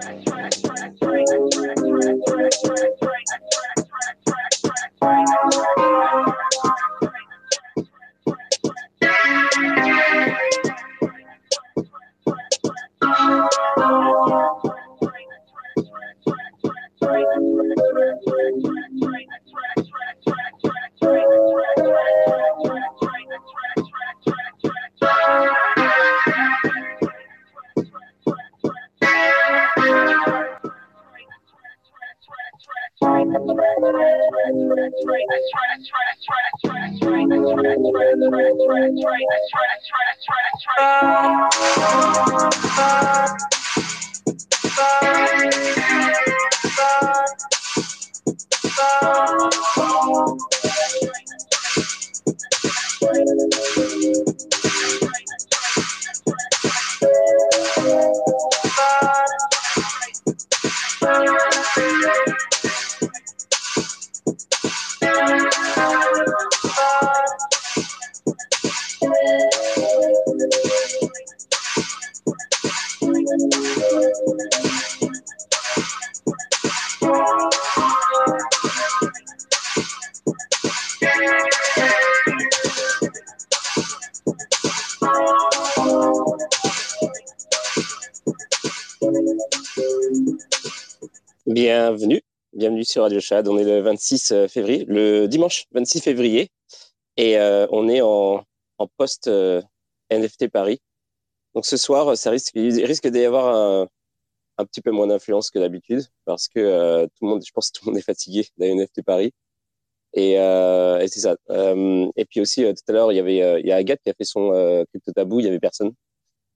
Bienvenue, sur Radio Chad. On est le 26 euh, février, le dimanche 26 février, et euh, on est en, en post euh, NFT Paris. Donc ce soir, ça risque, il risque d'y avoir un, un, petit peu moins d'influence que d'habitude, parce que tout le monde, je pense, que tout le monde est fatigué d'un NFT Paris. Et, c'est ça. et puis aussi, tout à l'heure, il y avait, il y a Agathe qui a fait son crypto tabou. Il y avait personne,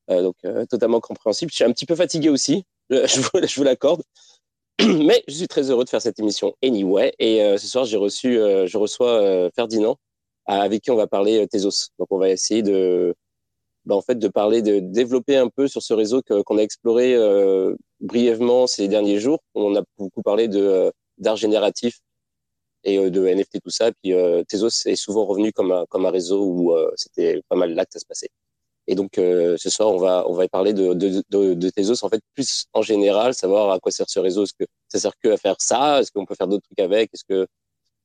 donc totalement compréhensible. Je suis un petit peu fatigué aussi. Je je vous l'accorde. Mais je suis très heureux de faire cette émission anyway. Et euh, ce soir, j'ai reçu, euh, je reçois euh, Ferdinand, avec qui on va parler Tezos. Donc, on va essayer de, bah, en fait, de parler, de développer un peu sur ce réseau qu'on a exploré brièvement ces derniers jours. On a beaucoup parlé de d'art génératif et de NFT tout ça. Puis Tezos est souvent revenu comme un comme un réseau où c'était pas mal là que ça se passait. Et donc euh, ce soir, on va on va parler de, de, de, de Tezos en fait plus en général, savoir à quoi sert ce réseau. Est-ce que ça sert que à faire ça? Est-ce qu'on peut faire d'autres trucs avec? Est-ce que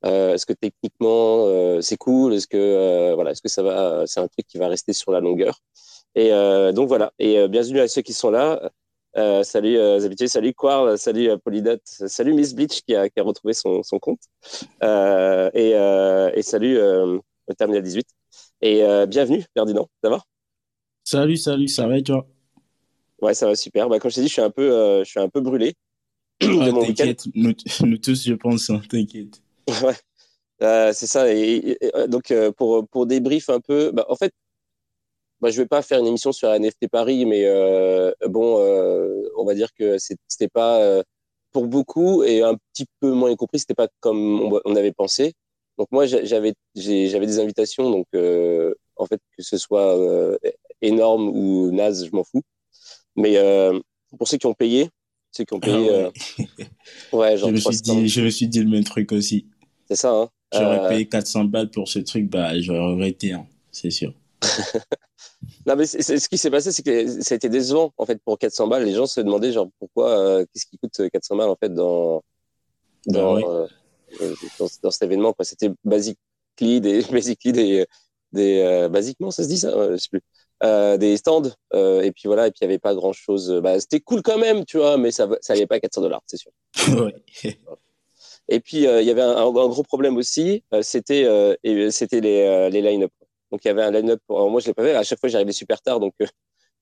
euh, est-ce que techniquement euh, c'est cool? Est-ce que euh, voilà, est-ce que ça va C'est un truc qui va rester sur la longueur? Et euh, donc voilà. Et bienvenue à ceux qui sont là. salut habitués, salut Quarl, salut Polydot, salut Miss Bleach qui a, qui a retrouvé son, son compte. et, et salut Terminal 18. Et bienvenue Ferdinand, ça va? Salut, salut, ça va et toi? Ouais, ça va super. Bah, comme je t'ai dit, je suis un peu, euh, je suis un peu brûlé. Ah, t'inquiète, nous, nous, tous, je pense, hein, t'inquiète. Ouais, euh, c'est ça. Et, euh, donc, euh, pour, pour débrief un peu, bah, en fait, bah, je vais pas faire une émission sur NFT Paris, mais bon, on va dire que c'était pas pour beaucoup et un petit peu moins compris, c'était pas comme on, on, avait pensé. Donc moi, j'avais j'avais des invitations, donc en fait que ce soit énorme ou naze, je m'en fous. Mais euh, pour ceux qui ont payé, ceux qui ont payé, ah ouais. Euh, genre je me suis dit, je me suis dit le même truc aussi. C'est ça. Hein J'aurais euh, payé 400 balles pour ce truc, bah j'aurais regretté, hein, c'est sûr. non mais ce qui s'est passé, c'est que ça a été décevant en fait pour 400 balles. Les gens se demandaient genre pourquoi, qu'est-ce qui coûte 400 balles en fait dans bah dans, dans, dans, cet événement quoi. C'était basically des basically des des basiquement ça se dit ça, je sais plus euh, des stands euh, et puis voilà et puis il y avait pas grand chose bah, c'était cool quand même tu vois mais ça ça allait pas à 400 dollars c'est sûr. Et puis euh, il y avait un, un, gros problème aussi euh, c'était euh, c'était les, les line-up. Donc il y avait un line-up moi je l'ai pas fait à chaque fois j'arrivais super tard donc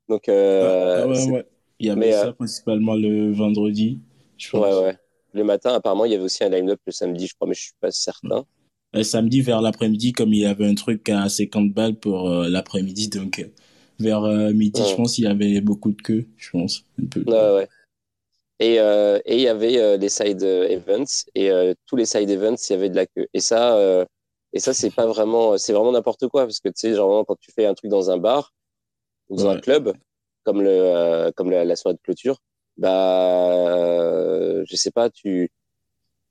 donc ah, ouais, ouais. il y avait mais, ça principalement le vendredi je pense. ouais ouais. Le matin apparemment il y avait aussi un line-up le samedi je crois mais je suis pas certain. Samedi vers l'après-midi comme il y avait un truc à 50 balles pour l'après-midi donc vers euh, midi, je pense, il y avait beaucoup de queues, je pense. Un peu. Ouais, ouais. Et euh, et il y avait euh, les side events et tous les side events, il y avait de la queue. Et ça, et ça, c'est pas vraiment, c'est vraiment n'importe quoi parce que tu sais, genre quand tu fais un truc dans un bar ou dans un club, comme le comme la, la, soirée de clôture, bah, je sais pas, tu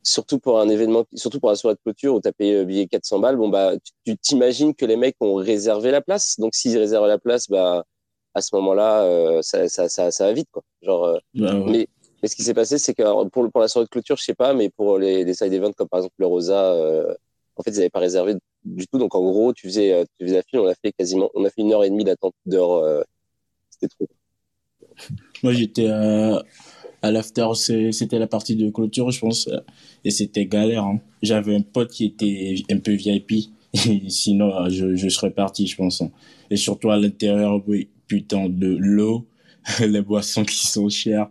surtout pour un événement, surtout pour un soirée de clôture où tu as payé le billet 400 balles, bon, bah, tu t'imagines que les mecs ont réservé la place. Donc, s'ils réservent la place, bah, à ce moment-là, euh, ça, ça, ça, ça, va vite, quoi. Genre, euh, ouais. mais, Mais ce qui s'est passé, c'est que pour, pour la soirée de clôture, je sais pas, mais pour les, les side events comme par exemple le Rosa, euh, en fait, ils n'avaient pas réservé du tout. Donc en gros, tu faisais, euh, tu faisais la file, on a fait quasiment, on a fait une heure et demie d'attente d'heure. Euh, c'était trop. Moi, j'étais à l'after, c'était la partie de clôture, je pense, et c'était galère. Hein. J'avais un pote qui était un peu VIP, sinon je, je serais parti, je pense. Hein. Et surtout à l'intérieur, oui, putain de l'eau, les boissons qui sont chères.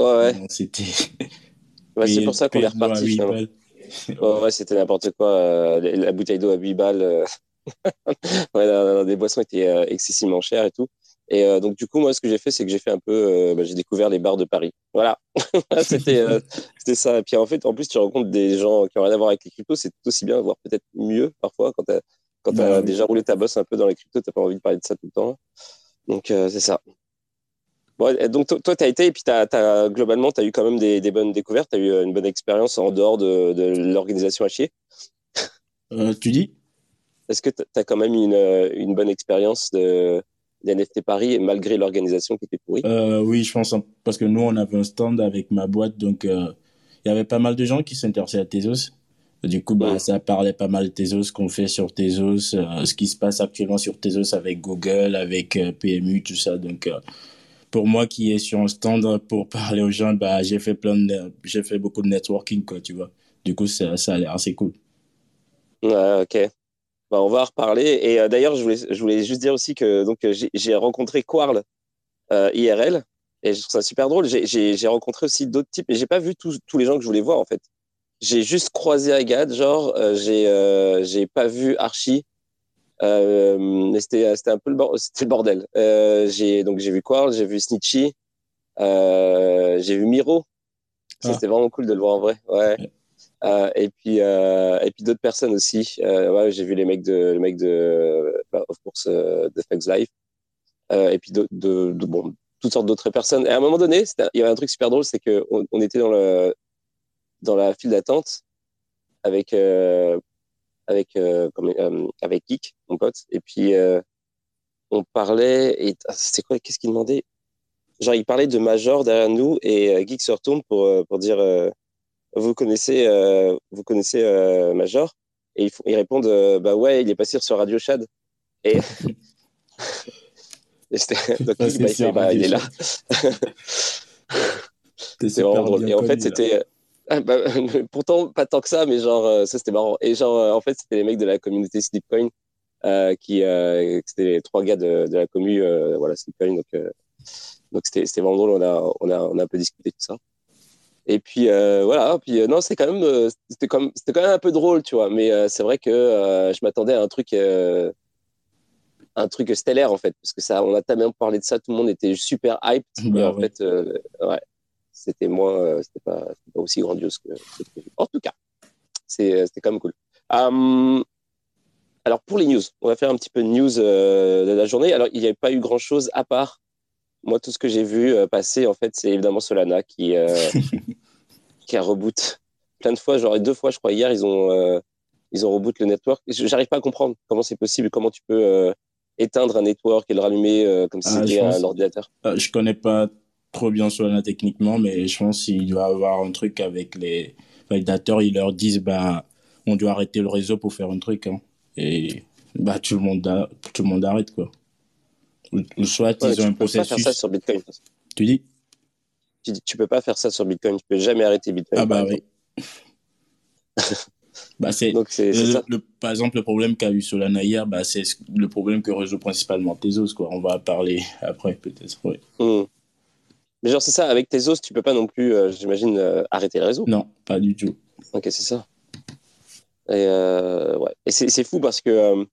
Ouais, C'était. c'est pour ça qu'on est reparti. ouais, c'était n'importe quoi. Euh, la bouteille d'eau à 8 balles. Euh. ouais, des boissons étaient euh, excessivement chères et tout. Et donc, du coup, moi, ce que j'ai fait, c'est que j'ai fait un peu. Bah, j'ai découvert les bars de Paris. Voilà. c'était c'était ça. Et puis, en fait, en plus, tu rencontres des gens qui n'ont rien à voir avec les cryptos. C'est tout aussi bien, voire peut-être mieux parfois quand tu as, quand as déjà roulé ta bosse un peu dans les cryptos. Tu n'as pas envie de parler de ça tout le temps. Donc, c'est ça. Bon, donc toi, tu as été et puis as, as, globalement, tu as eu quand même des, des bonnes découvertes, tu as eu euh, une bonne expérience en dehors de, de l'organisation à chier. Euh, tu dis? Est-ce que tu as quand même une, euh, une bonne expérience de, d'NFT Paris malgré l'organisation qui était pourrie euh, Oui, je pense, parce que nous, on avait un stand avec ma boîte, donc il y avait pas mal de gens qui s'intéressaient à Tezos. Du coup, bah, ça parlait pas mal de Tezos, ce qu'on fait sur Tezos, ce qui se passe actuellement sur Tezos avec Google, avec PMU, tout ça. Donc, pour moi qui est sur un stand pour parler aux gens, bah, j'ai fait plein de, j'ai fait beaucoup de networking, quoi, tu vois. Du coup, ça, ça a l'air assez cool. Ouais, ok. Bah, on va en reparler. Et euh, d'ailleurs, je voulais, je voulais juste dire aussi que donc j'ai rencontré Quarl euh, IRL et je trouve ça super drôle. J'ai rencontré aussi d'autres types, mais j'ai pas vu tous, tous les gens que je voulais voir en fait. J'ai juste croisé Agathe, genre euh, j'ai euh, j'ai pas vu Archie, euh, mais c'était c'était un peu le bordel, le bordel. Euh, j'ai donc j'ai vu Quarl, j'ai vu Snitchy, euh, j'ai vu Miro. Ah. C'était vraiment cool de le voir en vrai. Ouais. Euh, et puis euh, et puis d'autres personnes aussi. Euh, ouais, j'ai vu les mecs de les mecs de bah, of course de Thugs Life. et puis de, de, de, bon toutes sortes d'autres personnes. Et à un moment donné, il y avait un truc super drôle, c'est que on, était dans le dans la file d'attente avec avec euh, comme, euh, avec Geek, mon pote. Et puis euh, on parlait et ah, c'était quoi Qu'est-ce qu'il demandait? Genre il parlait de Major derrière nous et Geek se retourne pour pour dire vous connaissez vous connaissez Major et ils, ils répondent bah ouais il est passé sur Radio Chad et donc, bah, il, bah, il est là. c'est vraiment drôle. Et en fait, c'était ah, bah, pourtant, pas tant que ça, mais genre, euh, ça c'était marrant. Et genre, euh, en fait, c'était les mecs de la communauté Slipcoin, euh, qui, euh, c'était les trois gars de, de la commu, euh, voilà, Slipcoin. Donc, donc c'était, vraiment drôle. On a, on a, on a un peu discuté tout ça. Et puis voilà. Puis non, c'est quand même, c'était comme, c'était quand même un peu drôle, tu vois. Mais c'est vrai que je m'attendais à un truc un truc stellaire en fait parce que ça on a tellement parlé de ça tout le monde était super hype bah, en fait euh, ouais c'était moins, euh, c'était pas, pas, aussi grandiose que, En tout cas, euh, c'était quand même cool. Um, alors pour les news, on va faire un petit peu de news euh, de la journée. Alors il n'y avait pas eu grand chose à part. Moi, tout ce que j'ai vu euh, passer, en fait, c'est évidemment Solana qui, euh, qui a reboot plein de fois. Genre deux fois, je crois, hier, ils ont, ils ont reboot le network. J'arrive pas à comprendre comment c'est possible, comment tu peux éteindre un network et le rallumer comme si ah, c'était un ordinateur. je connais pas trop bien Solana techniquement, mais je pense qu'il doit avoir un truc avec les validateurs. Ils leur disent, bah, on doit arrêter le réseau pour faire un truc. Hein. Et bah, tout, le monde tout le monde arrête, quoi. Ou, soit ils ont un processus. Peux pas faire ça sur Bitcoin. Tu dis Tu dis, tu peux pas faire ça sur Bitcoin. Tu peux jamais arrêter Bitcoin. Ah, bah oui. bah, c'est, par exemple, le problème qu'a eu Solana hier, bah, c'est le problème que résout principalement Tezos, quoi. On va parler après, peut-être. Ouais. Mmh. Mais genre, c'est ça, avec tes os, tu peux pas non plus, euh, j'imagine, euh, arrêter le réseau. Non, pas du tout. Ok, c'est ça. Et, euh, ouais. et c'est fou parce que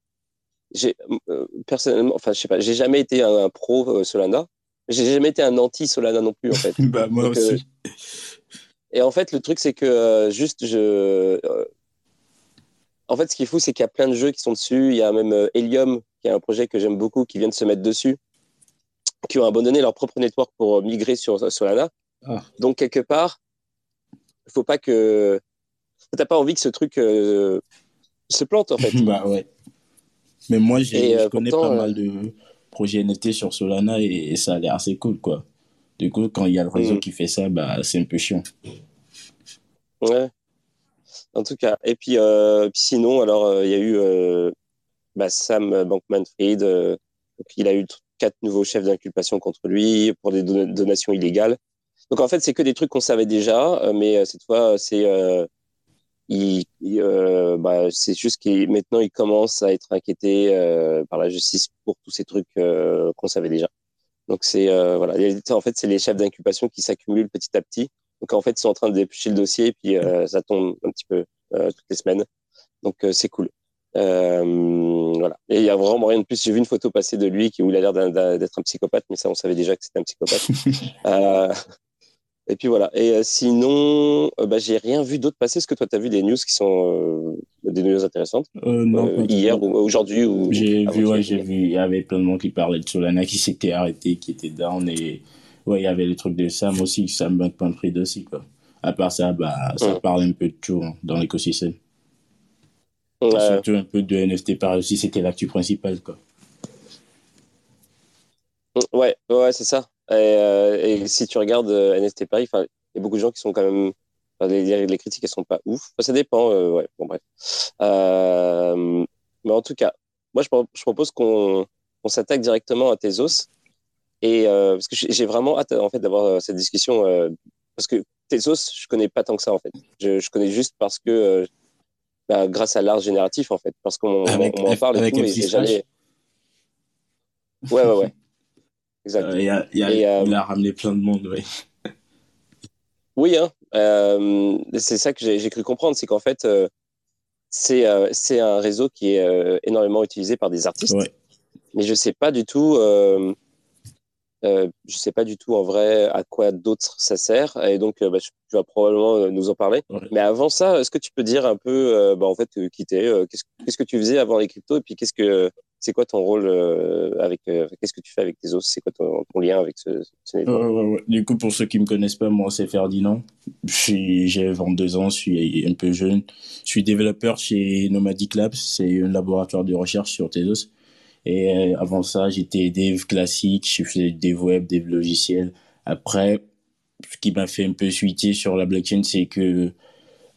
euh, j'ai personnellement, enfin, je sais pas, j'ai jamais été un, un pro Solana. J'ai jamais été un anti-Solana non plus, en fait. bah, moi Donc, aussi. et en fait, le truc, c'est que juste, je. en fait, ce qui est fou, c'est qu'il y a plein de jeux qui sont dessus. Il y a même Helium, qui est un projet que j'aime beaucoup, qui vient de se mettre dessus qui ont abandonné leur propre network pour migrer sur Solana. Ah. Donc, quelque part, il faut pas que. T'as pas envie que ce truc euh, se plante, en fait. bah ouais. Mais moi, euh, je connais pas euh, mal de projets NFT sur Solana et, ça a l'air assez cool, quoi. Du coup, quand il y a le réseau mm. qui fait ça, bah, c'est un peu chiant. Ouais. En tout cas. Et puis, euh, sinon, alors, euh, il y a eu euh, bah, Sam Bankman-Fried. il a eu quatre nouveaux chefs d'inculpation contre lui pour des donations illégales. Donc, en fait, c'est que des trucs qu'on savait déjà, mais cette fois, c'est il, bah, c'est juste qu'il maintenant il commence à être inquiété par la justice pour tous ces trucs qu'on savait déjà. Donc c'est voilà, en fait c'est les chefs d'inculpation qui s'accumulent petit à petit donc en fait, ils sont en train de dépêcher le dossier et puis euh, ça tombe un petit peu euh, toutes les semaines. Donc euh, c'est cool. voilà. Et il y a vraiment rien de plus. J'ai vu une photo passer de lui qui où il a l'air d'être un psychopathe, mais ça on savait déjà que c'était un psychopathe. et puis voilà. Et sinon, bah, j'ai rien vu d'autre passer. Est-ce que toi tu as vu des news qui sont des news intéressantes? Non, Hier ou aujourd'hui ou J'ai vu, ouais, j'ai vu. Il y avait plein de monde qui parlait de Solana qui s'était arrêté, qui était down et ouais, il y avait le truc de Sam aussi, Sam Bankman-Fried aussi, quoi. À part ça, bah, ça parle un peu de tout hein, dans l'écosystème. Surtout un peu de NFT par aussi, c'était l'actu principale, quoi. Ouais, ouais, c'est ça. Et, euh, si tu regardes euh, NFT Paris, il y a beaucoup de gens qui sont quand même. Les, les, critiques, elles sont pas ouf. ça dépend, euh, ouais, bon, bref. mais en tout cas, moi, je, je propose qu'on s'attaque directement à Tezos. Et euh, parce que j'ai vraiment hâte en fait d'avoir euh, cette discussion euh, parce que Tezos, je connais pas tant que ça en fait. Je, je connais juste parce que bah, grâce à l'art génératif en fait, parce qu'on m'en parle et tout, mais j'ai jamais. Ouais ouais ouais. Exact. Il, a, il, a, il, a, ramené plein de monde, oui. Oui, hein. Euh, c'est ça que j'ai cru comprendre, c'est qu'en fait, euh, c'est euh, un réseau qui est énormément utilisé par des artistes. Ouais. Mais je sais pas du tout euh, je sais pas du tout en vrai à quoi d'autre ça sert et donc euh, bah, tu vas probablement euh, nous en parler. Mais avant ça, est-ce que tu peux dire un peu, bah, en fait, qui t'es, qu'est-ce, que tu faisais avant les cryptos et puis qu'est-ce que c'est quoi ton rôle avec qu'est-ce que tu fais avec tes os C'est quoi ton, lien avec ce, ce Du coup, pour ceux qui me connaissent pas, moi c'est Ferdinand. J'ai 22 ans, je suis un peu jeune. Je suis développeur chez Nomadic Labs, c'est un laboratoire de recherche sur Tezos. Et euh, avant ça, j'étais dev classique, je faisais des web, des logiciels. Après, ce qui m'a fait un peu switcher sur la blockchain, c'est que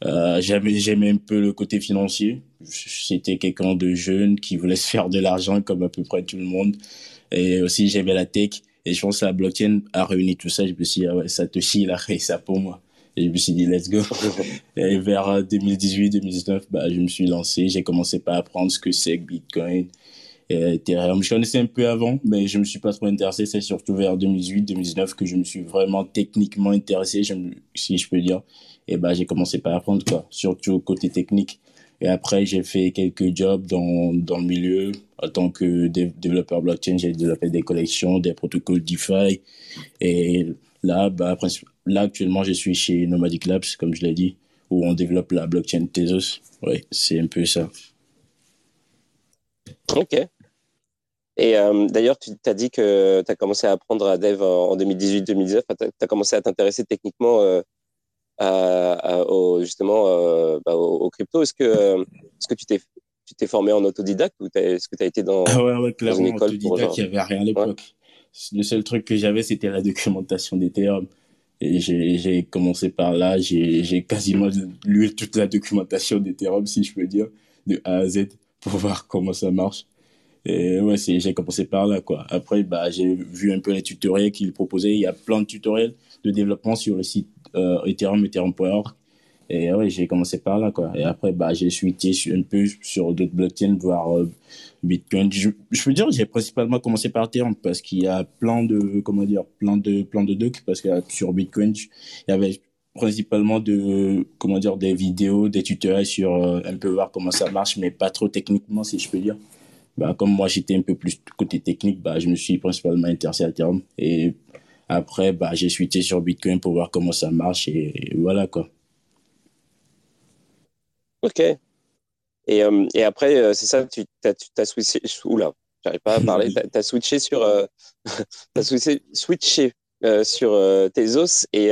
euh, j'aimais un peu le côté financier. C'était quelqu'un de jeune qui voulait se faire de l'argent comme à peu près tout le monde. Et aussi, j'aimais la tech. Et je pense que la blockchain a réuni tout ça. Je me suis dit, ah ouais, Satoshi, il a créé ça pour moi. Et je me suis dit, let's go. et vers 2018-2019, bah, je me suis lancé. J'ai commencé par apprendre ce que c'est que Bitcoin, Ethereum. Je connaissais un peu avant, mais je me suis pas trop intéressé. C'est surtout vers 2018-2019 que je me suis vraiment techniquement intéressé, si je peux dire. Et bah, j'ai commencé par apprendre, quoi, surtout côté technique. Et après, j'ai fait quelques jobs dans, dans le milieu. En tant que développeur blockchain, j'ai développé des collections, des protocoles DeFi. Et là, bah, là, actuellement, je suis chez Nomadic Labs, comme je l'ai dit, où on développe la blockchain Tezos. Ouais, c'est un peu ça. Ok. Et euh, d'ailleurs, tu t'as dit que tu as commencé à apprendre à Dev en, 2018-2019. Tu as, commencé à t'intéresser techniquement euh, à, au, justement euh, bah, au, crypto. Est-ce que, est-ce que tu t'es tu t'es formé en autodidacte ou est-ce que tu as été dans, ah ouais, ouais, clairement, une école autodidacte, il n'y avait rien à l'époque. Le seul truc que j'avais, c'était la documentation d'Ethereum. Et j'ai commencé par là, j'ai quasiment lu toute la documentation d'Ethereum, si je peux dire, de A à Z, pour voir comment ça marche. Et ouais, j'ai commencé par là, quoi. Après, bah, j'ai vu un peu les tutoriels qu'il proposait. Il y a plein de tutoriels de développement sur le site euh, Ethereum, Ethereum.org. Et ouais, j'ai commencé par là, quoi. Et après, bah, j'ai switché un peu sur d'autres blockchains, voire euh, Bitcoin. Je, je veux dire, j'ai principalement commencé par Ethereum parce qu'il y a plein de, comment dire, plein de, plein de docs. Parce que sur Bitcoin, il y avait principalement de, comment dire, des vidéos, des tutoriels sur euh, un peu voir comment ça marche, mais pas trop techniquement, si je peux dire bah, comme moi j'étais un peu plus côté technique, bah, je me suis principalement intéressé à terme. Et après, bah, j'ai switché sur Bitcoin pour voir comment ça marche et, voilà quoi. Ok. Et, euh, et après, euh, c'est ça, tu as, tu as switché. Oula, j'arrive pas à parler. Tu as, switché sur, euh, as switché, switché, sur Tezos et,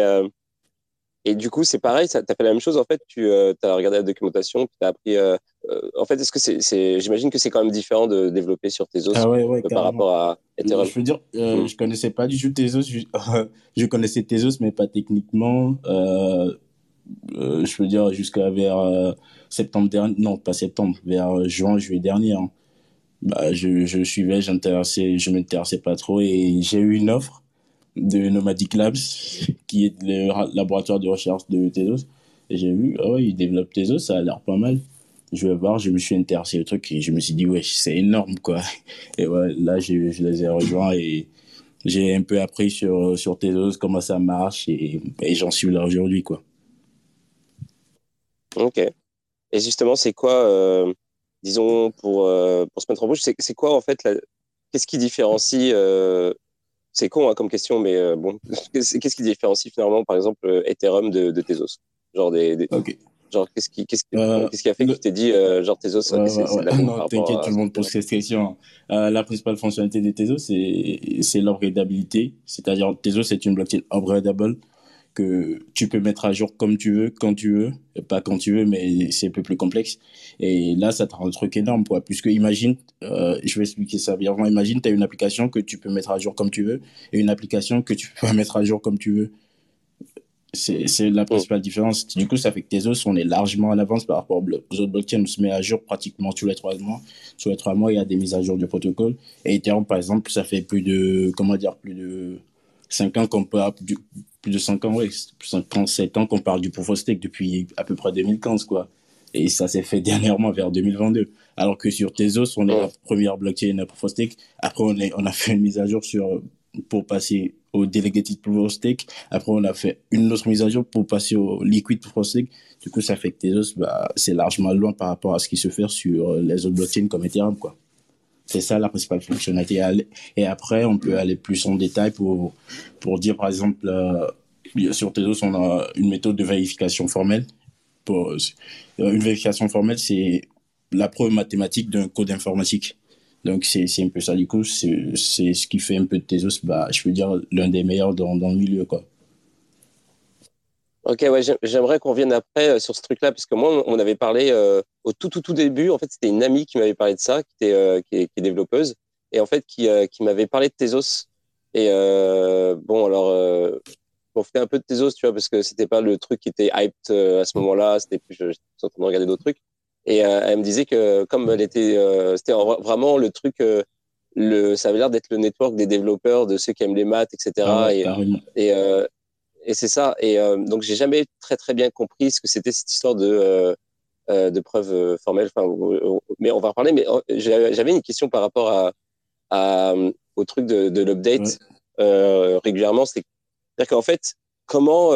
Et du coup, c'est pareil, tu as fait la même chose. En fait, tu as regardé la documentation, tu as appris. En fait, est-ce que c'est, j'imagine que c'est quand même différent de développer sur Tezos ah ouais, par rapport à Ethereum. Je veux dire, mm. je connaissais pas du tout Tezos. Je, je connaissais Tezos, mais pas techniquement. je veux dire, jusqu'à vers septembre dernier, non, pas septembre, vers juin, juillet dernier. Hein bah, je, je suivais, j'intéressais, je m'intéressais pas trop et j'ai eu une offre de Nomadic Labs, qui est le laboratoire de recherche de Tezos. Et j'ai vu, oh, ils développent Tezos, ça a l'air pas mal. Je vais voir, je me suis intéressé au truc et je me suis dit, ouais, c'est énorme, quoi. Et ouais, là, je, je les ai rejoints et j'ai un peu appris sur, sur Tezos, comment ça marche et, et j'en suis là aujourd'hui, quoi. Ok. Et justement, c'est quoi, euh, disons, pour, euh, pour se mettre en bouche, c'est quoi en fait Qu'est-ce qui différencie euh, C'est con hein, comme question, mais bon, qu'est-ce qui différencie finalement, par exemple, Ethereum de, de Tezos? Genre des, Genre, qu'est-ce qui, qu'est-ce qui, qui, a fait que tu t'es dit, genre, Tezos, c'est Non, t'inquiète, tout le monde pose cette question. la principale fonctionnalité de Tezos, c'est l'upgradabilité. C'est-à-dire, Tezos, c'est une blockchain upgradable que tu peux mettre à jour comme tu veux, quand tu veux, pas quand tu veux, mais c'est un peu plus complexe. Et là, ça te rend un truc énorme, quoi. Puisque imagine, euh, je vais expliquer ça bien. Imagine, tu as une application que tu peux mettre à jour comme tu veux et une application que tu peux pas mettre à jour comme tu veux. C'est la principale différence. Du coup, ça fait que tes os, on est largement en avance par rapport aux autres blockchains. On se met à jour pratiquement tous les trois mois. Tous les trois mois, il y a des mises à jour du protocole. Et Ethereum, par exemple, ça fait plus de, comment dire, plus de 5 ans qu'on peut, plus de 5 ans, ouais, 5 7 ans qu'on parle du proof of stake depuis à peu près 2015, quoi. Et ça s'est fait dernièrement vers 2022. Alors que sur Tezos, on est la première blockchain à proof of stake. Après, on, est, on a fait une mise à jour sur, pour passer au delegated proof of stake. Après, on a fait une autre mise à jour pour passer au liquid proof of stake. Du coup, ça fait que Tezos, bah, c'est largement loin par rapport à ce qui se fait sur les autres blockchains comme Ethereum, quoi. C'est ça la principale fonctionnalité. Et après, on peut aller plus en détail pour, pour dire, par exemple, euh, sur Tezos, on a une méthode de vérification formelle. Euh, une vérification formelle, c'est la preuve mathématique d'un code informatique. Donc, c'est un peu ça. Du coup, c'est ce qui fait un peu de Tezos, bah, je veux dire, l'un des meilleurs dans, le milieu, quoi. Ok, ouais, j'aimerais qu'on vienne après euh, sur ce truc-là, parce que moi, on avait parlé euh, au tout, tout, tout début. En fait, c'était une amie qui m'avait parlé de ça, qui, euh, est, développeuse, et en fait, qui, m'avait parlé de Tezos. Et bon, alors, on fait un peu de Tezos, tu vois, parce que c'était pas le truc qui était hyped à ce moment-là. C'était plus, en train de regarder d'autres trucs. Et elle me disait que comme elle était, c'était vraiment le truc. le, ça avait l'air d'être le network des développeurs, de ceux qui aiment les maths, etc. Ah et, et, et c'est ça. Et euh, donc, j'ai jamais très très bien compris ce que c'était cette histoire de euh, euh de preuve formelle. Enfin, mais on va en parler. Mais j'avais une question par rapport à, à au truc de, de l'update euh, régulièrement. C'est-à-dire qu'en fait, comment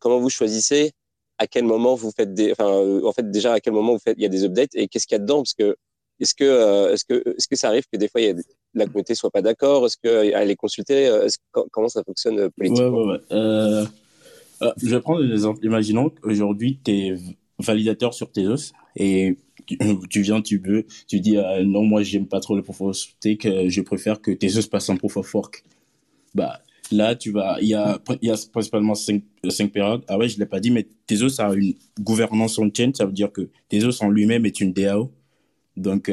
comment vous choisissez à quel moment vous faites des, enfin, en fait, déjà à quel moment vous faites, il y a des updates et qu'est-ce qu'il y a dedans? Parce que est-ce que, est-ce que, est-ce que ça arrive que des fois il y a la communauté soit pas d'accord? Est-ce qu'elle est consultée Comment ça fonctionne politiquement? Ouais, ouais, euh, euh, je vais prendre un exemple. Imaginons qu'aujourd'hui, tu es validateur sur Tezos et tu, viens, tu veux, tu dis euh, non, moi, j'aime pas trop le proof of stake, je préfère que Tezos passe en proof of work. Bah, là, tu vas, il y a, y a principalement cinq, cinq périodes. Ah ouais, je l'ai pas dit, mais Tezos a une gouvernance on chain, ça veut dire que Tezos en lui-même est une DAO. Donc,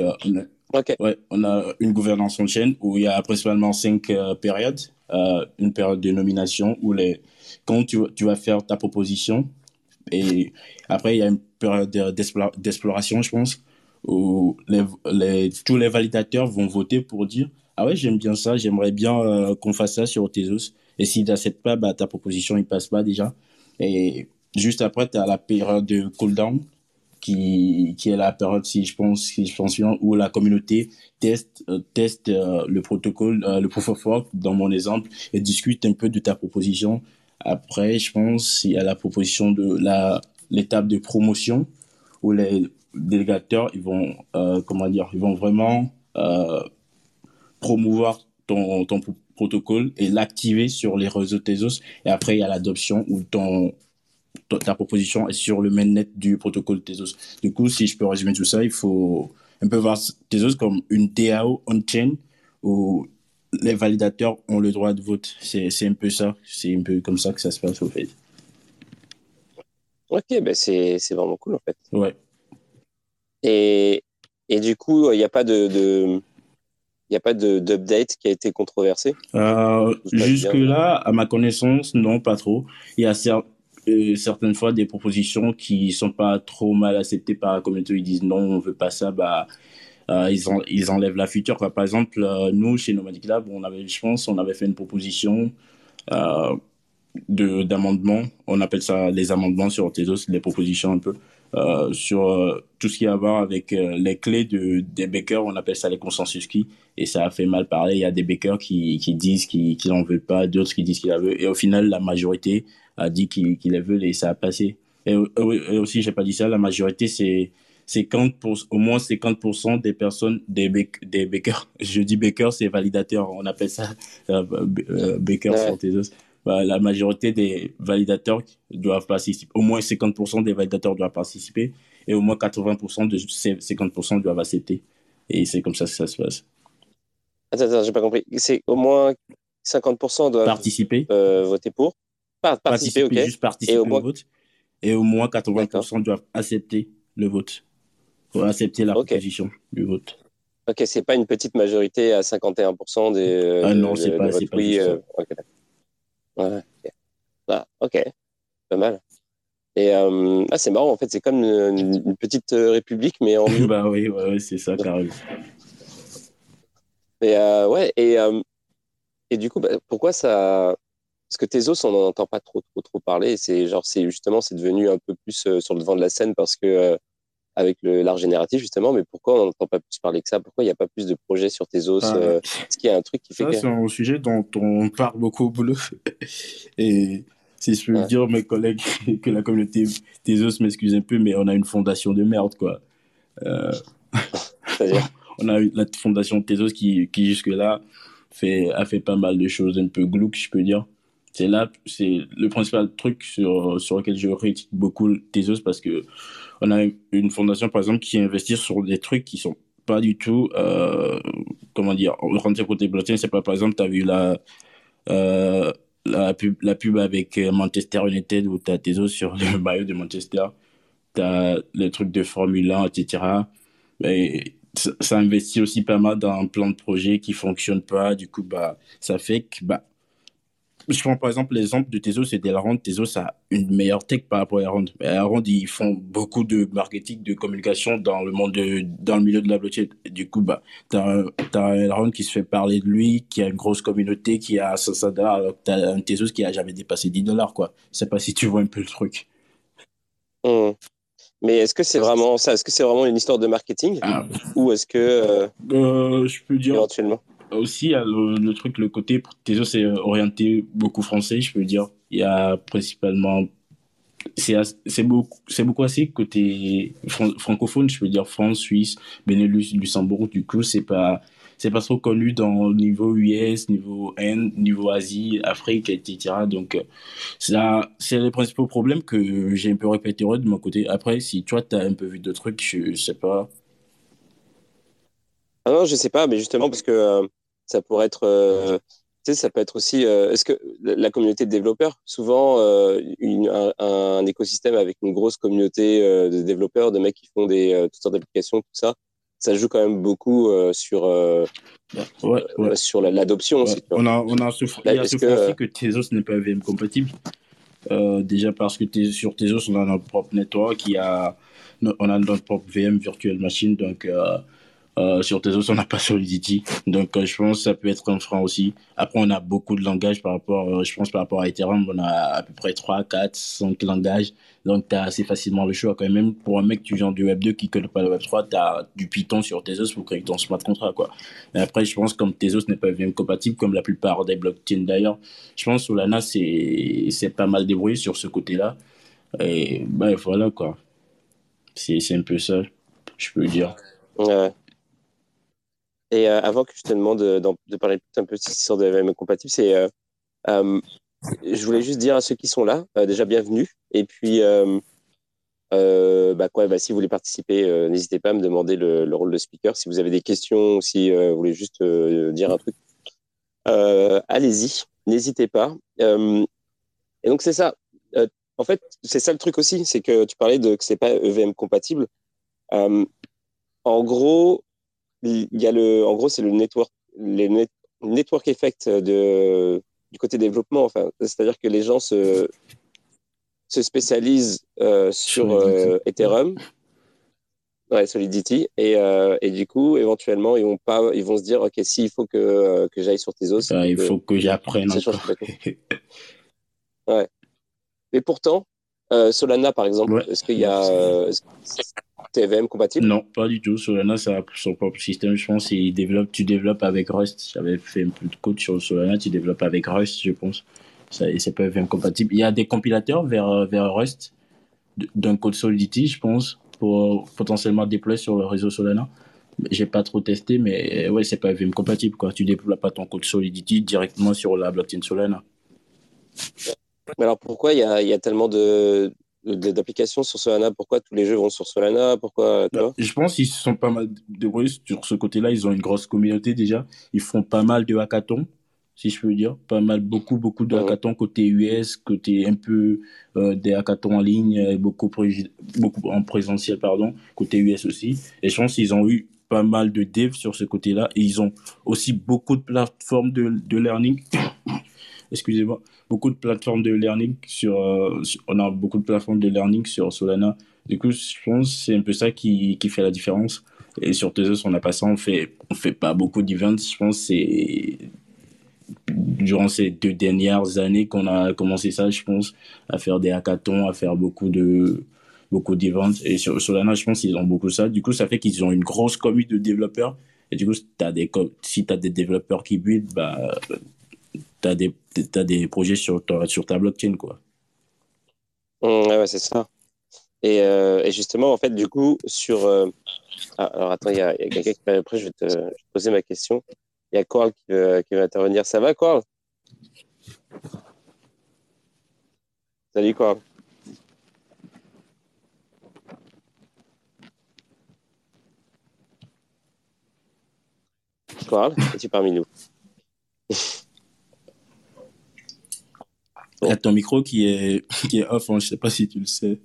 Ouais, on a une gouvernance en chaîne où il y a principalement cinq euh, périodes. Euh, une période de nomination où les, quand tu, tu vas faire ta proposition, et après il y a une période d'exploration, je pense, où les, les, tous les validateurs vont voter pour dire ah ouais j'aime bien ça, j'aimerais bien euh, qu'on fasse ça sur Tezos. Et si tu n'acceptes pas, bah, ta proposition il passe pas déjà. Et juste après, tu as la période de cooldown qui, qui est la période, si je pense, si je pense bien, où la communauté teste, euh, teste euh, le protocole, le proof of work, dans mon exemple, et discute un peu de ta proposition. Après, je pense, il y a la proposition de l'étape de promotion, où les délégateurs, ils vont vraiment promouvoir ton, ton protocole et l'activer sur les réseaux Tezos. Et après, il y a l'adoption où ton, ta proposition est sur le mainnet du protocole Tezos. Du coup, si je peux résumer tout ça, il faut un peu voir Tezos comme une DAO on-chain où les validateurs ont le droit de vote. C'est un peu ça. C'est un peu comme ça que ça se passe au fait. Ok, ben c'est vraiment cool en fait. Ouais. Et, et du coup, il n'y a pas de, n'y a pas d'update qui a été controversé? Euh, Jusque-là, à ma connaissance, non, pas trop. Il y a euh, certaines fois des propositions qui sont pas trop mal acceptées par la communauté. Ils disent non, on veut pas ça, bah, euh, ils, ils enlèvent la future. Par exemple, nous, chez Nomadic Lab, on avait, je pense, on avait fait une proposition d'amendement. On appelle ça les amendements sur Tezos, les propositions un peu. Euh, sur euh, tout ce qui a à voir avec euh, les clés de, des bakers, on appelle ça les consensus qui, et ça a fait mal parler. Il y a des bakers qui, qui disent qu'ils n'en veulent pas, d'autres qui disent qu'ils la veulent, et au final, la majorité a dit qu'ils qu les veulent et ça a passé. Et, et aussi, j'ai pas dit ça, la majorité, c'est 50 pour, au moins 50% des personnes, des, des bakers, je dis bakers, c'est validateurs, on appelle ça euh, bakers sur Tezos bah, la majorité des validateurs doivent participer. Au moins 50% des validateurs doivent participer et au moins 80% de ces 50% doivent accepter. Et c'est comme ça que ça se passe. Attends, attends, j'ai pas compris. C'est au moins 50% doivent participer, euh, voter pour? participer, participer. Juste participer et au, moins... vote. Et au moins 80% doivent accepter le vote. Pour accepter la proposition du vote. Ok, c'est pas une petite majorité à 51% des. ah non, c'est pas, c'est pas oui, euh, Ouais. Ah, ok. Pas mal. Et euh, ah, c'est marrant, en fait, c'est comme une, petite euh, république, mais en bah oui, ouais, c'est ça, carrément. Et euh, ouais, et, euh, et du coup, bah, pourquoi ça. Parce que Tezos, on n'en entend pas trop, trop, trop parler. C'est genre, c'est justement, c'est devenu un peu plus sur le devant de la scène parce que avec l'art génératif justement, mais pourquoi on n'entend pas plus parler que ça? Pourquoi il n'y a pas plus de projets sur tes os ah, euh, Est-ce qu'il y a un truc qui fait ça, c'est un sujet dont on parle beaucoup au boulot. Et si je peux dire mes collègues que la communauté Tezos m'excuse un peu, mais on a une fondation de merde, quoi. Euh... on a la fondation Tezos qui, qui jusque-là fait, a fait pas mal de choses un peu glauques, je peux dire. C'est là, c'est le principal truc sur, sur lequel je critique beaucoup Tezos parce que on a une fondation, par exemple, qui investit sur des trucs qui sont pas du tout, euh, comment dire, rentrer côté blockchain. C'est pas, par exemple, tu as vu la, euh, la, pub, la pub avec Manchester United où tu as tes os sur le maillot de Manchester. Tu as les trucs de Formule 1, etc. Mais ça, ça investit aussi pas mal dans un plan de projet qui fonctionne pas. Du coup, bah, ça fait que, bah, je prends par exemple l'exemple de Tezos et d'Elrond. Tezos a une meilleure tech par rapport à Elrond. Elrond, ils font beaucoup de marketing, de communication dans le monde, de, dans le milieu de la blockchain. Du coup, bah, t'as, as Elrond qui se fait parler de lui, qui a une grosse communauté, qui a 500 dollars, alors que t'as un Tezos qui a jamais dépassé 10 dollars, quoi. Je sais pas si tu vois un peu le truc. Hmm. Mais est-ce que c'est vraiment ça? Est-ce que c'est vraiment une histoire de marketing? Ah. Ou est-ce que. Euh, euh, je peux dire. Éventuellement? Aussi, le, truc, le côté Tezos c'est orienté beaucoup français, je peux dire. Il y a principalement. C'est beaucoup, beaucoup assez côté francophone, je peux dire France, Suisse, Benelux, Luxembourg. Du coup, c'est pas c'est pas trop connu dans niveau US, niveau Inde, niveau Asie, Afrique, etc. Donc, ça, c'est les principaux problèmes que j'ai un peu répété de mon côté. Après, si toi, tu as un peu vu de trucs, je, sais pas. Ah non, je sais pas, mais justement, parce que euh, ça pourrait être, euh, tu sais, ça peut être aussi. Euh, est-ce que la communauté de développeurs, souvent, euh, une, un, écosystème avec une grosse communauté de développeurs, de mecs qui font des toutes sortes d'applications, tout ça, ça joue quand même beaucoup sur ouais, ouais. sur l'adoption. Ouais. On a on a souffert, il y a souffert que, aussi que Tezos n'est pas VM compatible. déjà parce que sur Tezos, on a notre propre network, qui a, on a notre propre VM virtual machine, donc euh, sur Tezos, on n'a pas Solidity. Donc, euh, je pense que ça peut être un frein aussi. Après, on a beaucoup de langages par rapport, euh, je pense, par rapport à Ethereum. On a à peu près 3, 4, 5 langages. Donc, tu as assez facilement le choix. Quand même, pour un mec, tu viens du Web 2 qui ne connaît pas le Web 3, tu as du Python sur Tezos pour créer ton smart contract, quoi. Et après, je pense, comme Tezos n'est pas VM compatible, comme la plupart des blockchains d'ailleurs, je pense que Solana, c'est, pas mal débrouillé sur ce côté-là. Et, ben, voilà, quoi. C'est un peu ça, je peux dire. Ouais. Et euh, avant que je te demande de, de parler un peu histoire de VM compatible, c'est, euh, euh, je voulais juste dire à ceux qui sont là, déjà bienvenue. Et puis, bah quoi, bah, si vous voulez participer, n'hésitez pas à me demander le, le, rôle de speaker. Si vous avez des questions ou si vous voulez juste dire un truc, allez-y, n'hésitez pas. et donc c'est ça. en fait, c'est ça le truc aussi, c'est que tu parlais de que c'est pas EVM compatible. Euh, en gros, il y a le, en gros, c'est le network, les network effect de, du côté développement. Enfin, c'est-à-dire que les gens se, se spécialisent euh, sur euh, Ethereum, ouais, Solidity, et, euh, et, du coup, éventuellement, ils vont pas, ils vont se dire, ok, s'il faut que, que j'aille sur tes os, il faut que j'apprenne. ouais. Mais pourtant, Solana, par exemple, est-ce qu'il y a TVM compatible? Non, pas du tout. Solana, ça a son propre système. Je pense il développe, tu développes avec Rust. J'avais fait un peu de code sur Solana, tu développes avec Rust, je pense. Ça, c'est pas VM compatible. Il y a des compilateurs vers, vers Rust d'un code Solidity, je pense, pour potentiellement déployer sur le réseau Solana. J'ai pas trop testé, mais ouais, c'est pas VM compatible, quoi. Tu déploies pas ton code Solidity directement sur la blockchain Solana. Mais alors pourquoi il y y a tellement de, d'applications sur Solana Pourquoi tous les jeux vont sur Solana? Pourquoi bah, Je pense qu'ils sont pas mal débrouillés sur ce côté-là. Ils ont une grosse communauté déjà. Ils font pas mal de hackathons, si je peux dire. Pas mal, beaucoup, beaucoup de hackathons côté US, côté un peu euh, des hackathons en ligne, beaucoup, beaucoup en présentiel, pardon, côté US aussi. Et je pense qu'ils ont eu pas mal de devs sur ce côté-là. Et ils ont aussi beaucoup de plateformes de, de learning. Excusez-moi beaucoup de plateformes de learning sur, euh, on a beaucoup de plateformes de learning sur Solana. Du coup, je pense que c'est un peu ça qui, qui fait la différence. Et sur Tezos, on n'a pas ça, on fait, on fait pas beaucoup d'events. Je pense c'est durant ces deux dernières années qu'on a commencé ça, je pense, à faire des hackathons, à faire beaucoup de, beaucoup d'events. Et sur Solana, je pense qu'ils ont beaucoup ça. Du coup, ça fait qu'ils ont une grosse communauté de développeurs. Et du coup, as des, si tu as des développeurs qui build, bah, tu as des, as des projets sur ta, sur ta blockchain, quoi. Mmh, ouais, c'est ça. Et, euh, et, justement, en fait, du coup, sur. Euh, ah, alors, attends, il y a, quelqu'un qui Après, je vais, te, je vais, poser ma question. Il y a Coral qui veut, qui veut intervenir. Ça va, Coral Salut, Coral. Coral, es-tu parmi nous? Il y a ton micro qui est, qui est off, hein, je ne sais pas si tu le sais.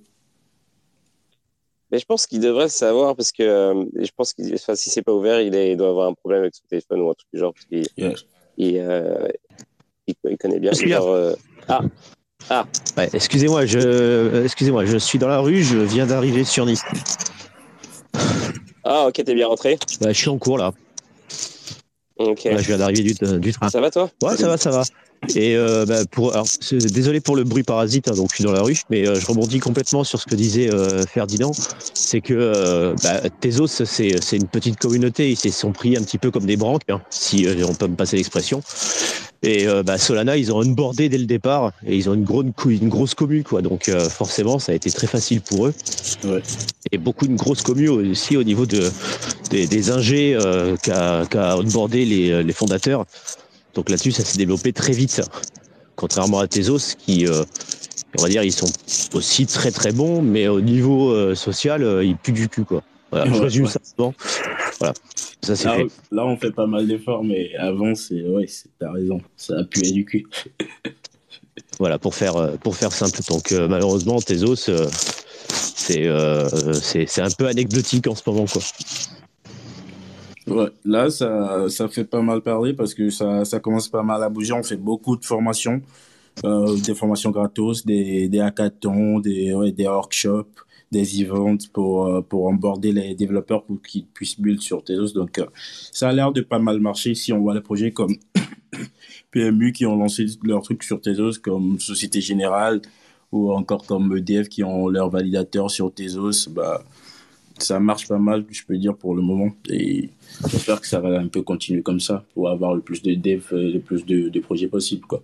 Mais je pense qu'il devrait le savoir parce que euh, je pense que enfin, si c'est pas ouvert, il, est, il, doit avoir un problème avec son téléphone ou un truc du genre parce qu'il il, euh, il, connaît bien. Genre, euh... Ah, ah. Ouais, excusez-moi, je, excusez-moi, je suis dans la rue, je viens d'arriver sur Nice. Ah, ok, t'es bien rentré. Bah, je suis en cours là. Ok. je viens d'arriver du, du train. Ça va toi? Ouais, ça va, ça va. Et euh, bah, pour, alors, désolé pour le bruit parasite, hein, donc je suis dans la rue, mais euh, je rebondis complètement sur ce que disait euh, Ferdinand. C'est que euh, bah, Tezos, c'est une petite communauté, ils se sont pris un petit peu comme des branques, hein, si euh, on peut me passer l'expression. Et bah, Solana, ils ont unboardé dès le départ et ils ont une, grosse, une grosse commu, quoi. Donc forcément, ça a été très facile pour eux. Ouais. Et beaucoup de grosse commu aussi au niveau de, des, des ingés qu'a qu onboardé les, les fondateurs. Donc là-dessus, ça s'est développé très vite, contrairement à Tezos, qui, euh, on va dire, ils sont aussi très très bons, mais au niveau euh, social, euh, ils puent du cul, quoi. Voilà, je résume ça. Voilà, ça c'est là, fait. Là, on fait pas mal d'efforts, mais avant, c'est, ouais, t'as raison, ça a pué du cul. voilà, pour faire, pour faire simple. Donc malheureusement, Tezos, c'est, c'est un peu anecdotique en ce moment, quoi. Ouais, là, ça, ça fait pas mal parler parce que ça, ça commence pas mal à bouger. On fait beaucoup de formations, euh, des formations gratos, des, des hackathons, des, des workshops, des events pour, euh, pour emborder les développeurs pour qu'ils puissent build sur Telos. Donc, euh, ça a l'air de pas mal marcher si on voit les projets comme PMU qui ont lancé leur truc sur Tezos, comme Société Générale ou encore comme EDF qui ont leur validateur sur Tezos. Bah, ça marche pas mal, je peux dire, pour le moment. Et j'espère que ça va un peu continuer comme ça pour avoir le plus de devs, le plus de, de projets possible. Quoi.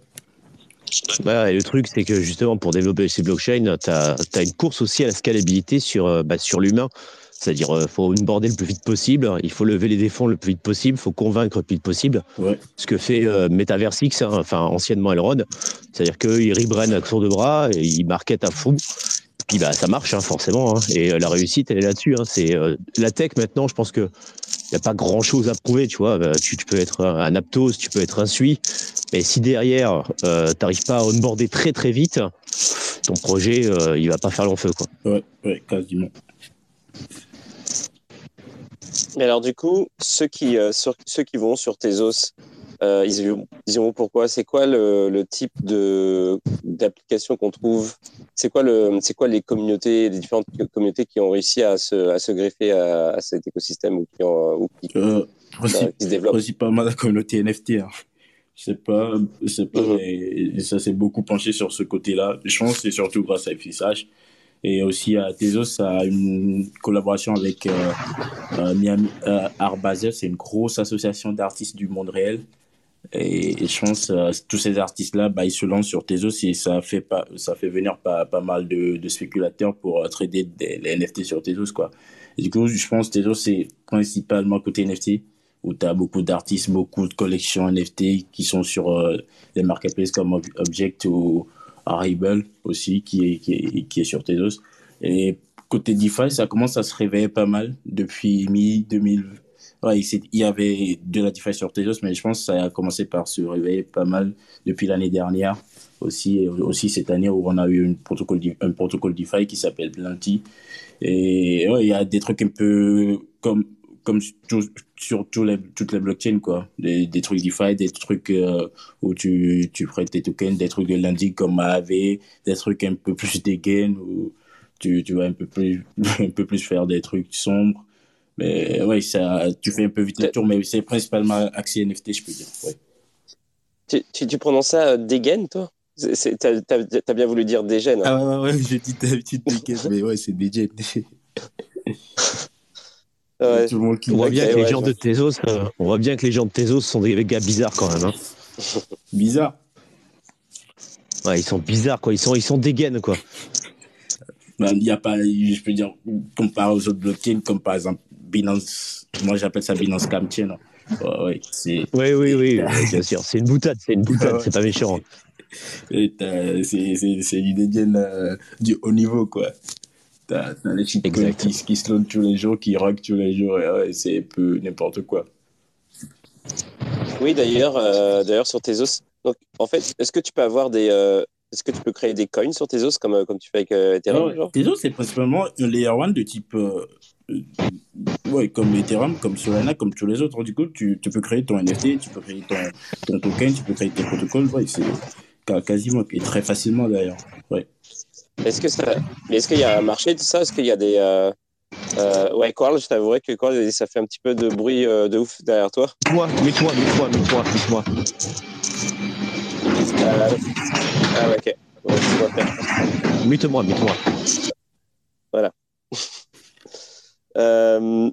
et le truc, c'est que justement, pour développer ces blockchains, tu as, as, une course aussi à la scalabilité sur, bah, sur l'humain. C'est-à-dire, il faut une border le plus vite possible, il faut lever les défends le plus vite possible, il faut convaincre le plus vite possible. Ouais. Ce que fait euh, Metaversix, hein, enfin anciennement Elrond. C'est-à-dire qu'ils rebrandent à tour de bras, et ils marketent à fond, puis bah ça marche hein, forcément. Hein. Et euh, la réussite, elle est là-dessus. Hein. C'est euh, la tech maintenant. Je pense que il y a pas grand-chose à prouver. Tu vois, bah, tu, tu, peux être un Aptos, tu peux être un Sui, mais si derrière euh, t'arrives pas à onboarder très très vite, ton projet, il va pas faire long feu, quoi. Ouais, ouais, quasiment. Mais alors, du coup, ceux qui, ceux qui vont sur Tezos, euh, ils, ils vont pourquoi C'est quoi le, le, type de d'application qu'on trouve? C'est quoi le c'est quoi les communautés, les différentes communautés qui ont réussi à se, à se greffer à, à cet écosystème ou qui, ont, ou qui, euh, aussi, qui se développent? Principalement la communauté NFT. Hein. Je sais pas, je sais pas, mm -hmm. ça s'est beaucoup penché sur ce côté-là. Je pense que c'est surtout grâce à FSH. Et aussi à Tezos, ça a une collaboration avec euh, euh, Miami euh. C'est une grosse association d'artistes du monde réel. Et, je pense euh, tous ces artistes-là, bah, ils se lancent sur Tezos et ça fait, pas, ça fait venir pas, pas mal de, spéculateurs pour euh, trader des, les NFT sur Tezos. Quoi. Du coup, je pense que Tezos, c'est principalement côté NFT, où tu as beaucoup d'artistes, beaucoup de collections NFT qui sont sur euh, des marketplaces comme Object ou Arrival aussi, qui est, qui est, qui est sur Tezos. Et côté DeFi, ça commence à se réveiller pas mal depuis mi-2020 il y avait de la DeFi sur Tezos, mais je pense que ça a commencé par se réveiller pas mal depuis l'année dernière. Aussi, et aussi cette année où on a eu une protocole, un protocole DeFi qui s'appelle Plenty. Et il y a des trucs un peu comme, comme sur, sur les, toutes les blockchains, quoi. Des, trucs DeFi, des trucs euh, où tu, tu prêtes tes tokens, des trucs de lundi comme AAV, des trucs un peu plus des gains où tu, tu vas un peu plus, un peu plus faire des trucs sombres. Mais ouais, ça, tu fais un peu vite le tour, mais c'est principalement axé NFT, je peux dire. Ouais. Tu, tu, tu prononces ça euh, Degen, toi? T'as as, bien voulu dire Degen. Hein ah ouais, ouais, j'ai dit Degen, mais ouais, c'est Degen. Ouais. Tout le monde qui on voit bien que les gens de Tezos, euh, on voit bien que les gens de Tezos sont des gars bizarres quand même. Hein. Bizarre. Ouais, ils sont bizarres quoi. Ils sont, ils sont dégaines quoi. Ben, il n'y a pas, je peux dire, comparé aux autres blockchains, comme par exemple Binance, moi j'appelle ça Binance Camchain. Ouais, ouais, oui, oui, oui, bien sûr. C'est une boutade, c'est une boutade, c'est pas méchant. C'est une euh, du haut niveau, quoi. T'as les shitcoins qui, qui se tous les jours, qui rock tous les jours, et ouais, c'est peu n'importe quoi. Oui, d'ailleurs, euh, d'ailleurs sur Tezos, donc en fait, est-ce que tu peux avoir des, euh, est-ce que tu peux créer des coins sur Tezos comme, comme tu fais avec euh, Ethereum Tezos, c'est principalement un layer 1 de type. Euh, ouais, comme Ethereum, comme Solana, comme tous les autres. Du coup, tu, tu peux créer ton NFT, tu peux créer ton, ton token, tu peux créer tes protocoles. Ouais, c'est quasiment et très facilement d'ailleurs. Ouais. Est-ce que ça, est-ce qu'il y a un marché de ça? Est-ce qu'il y a des euh, euh, ouais, Coral, je t'avouerais que Coral, ça fait un petit peu de bruit euh, de ouf derrière toi. Moi, mets-toi, mets-toi, mets-toi, mets-toi. Euh, ah ok. Ouais, mute-moi, mute-moi. Voilà. Euh...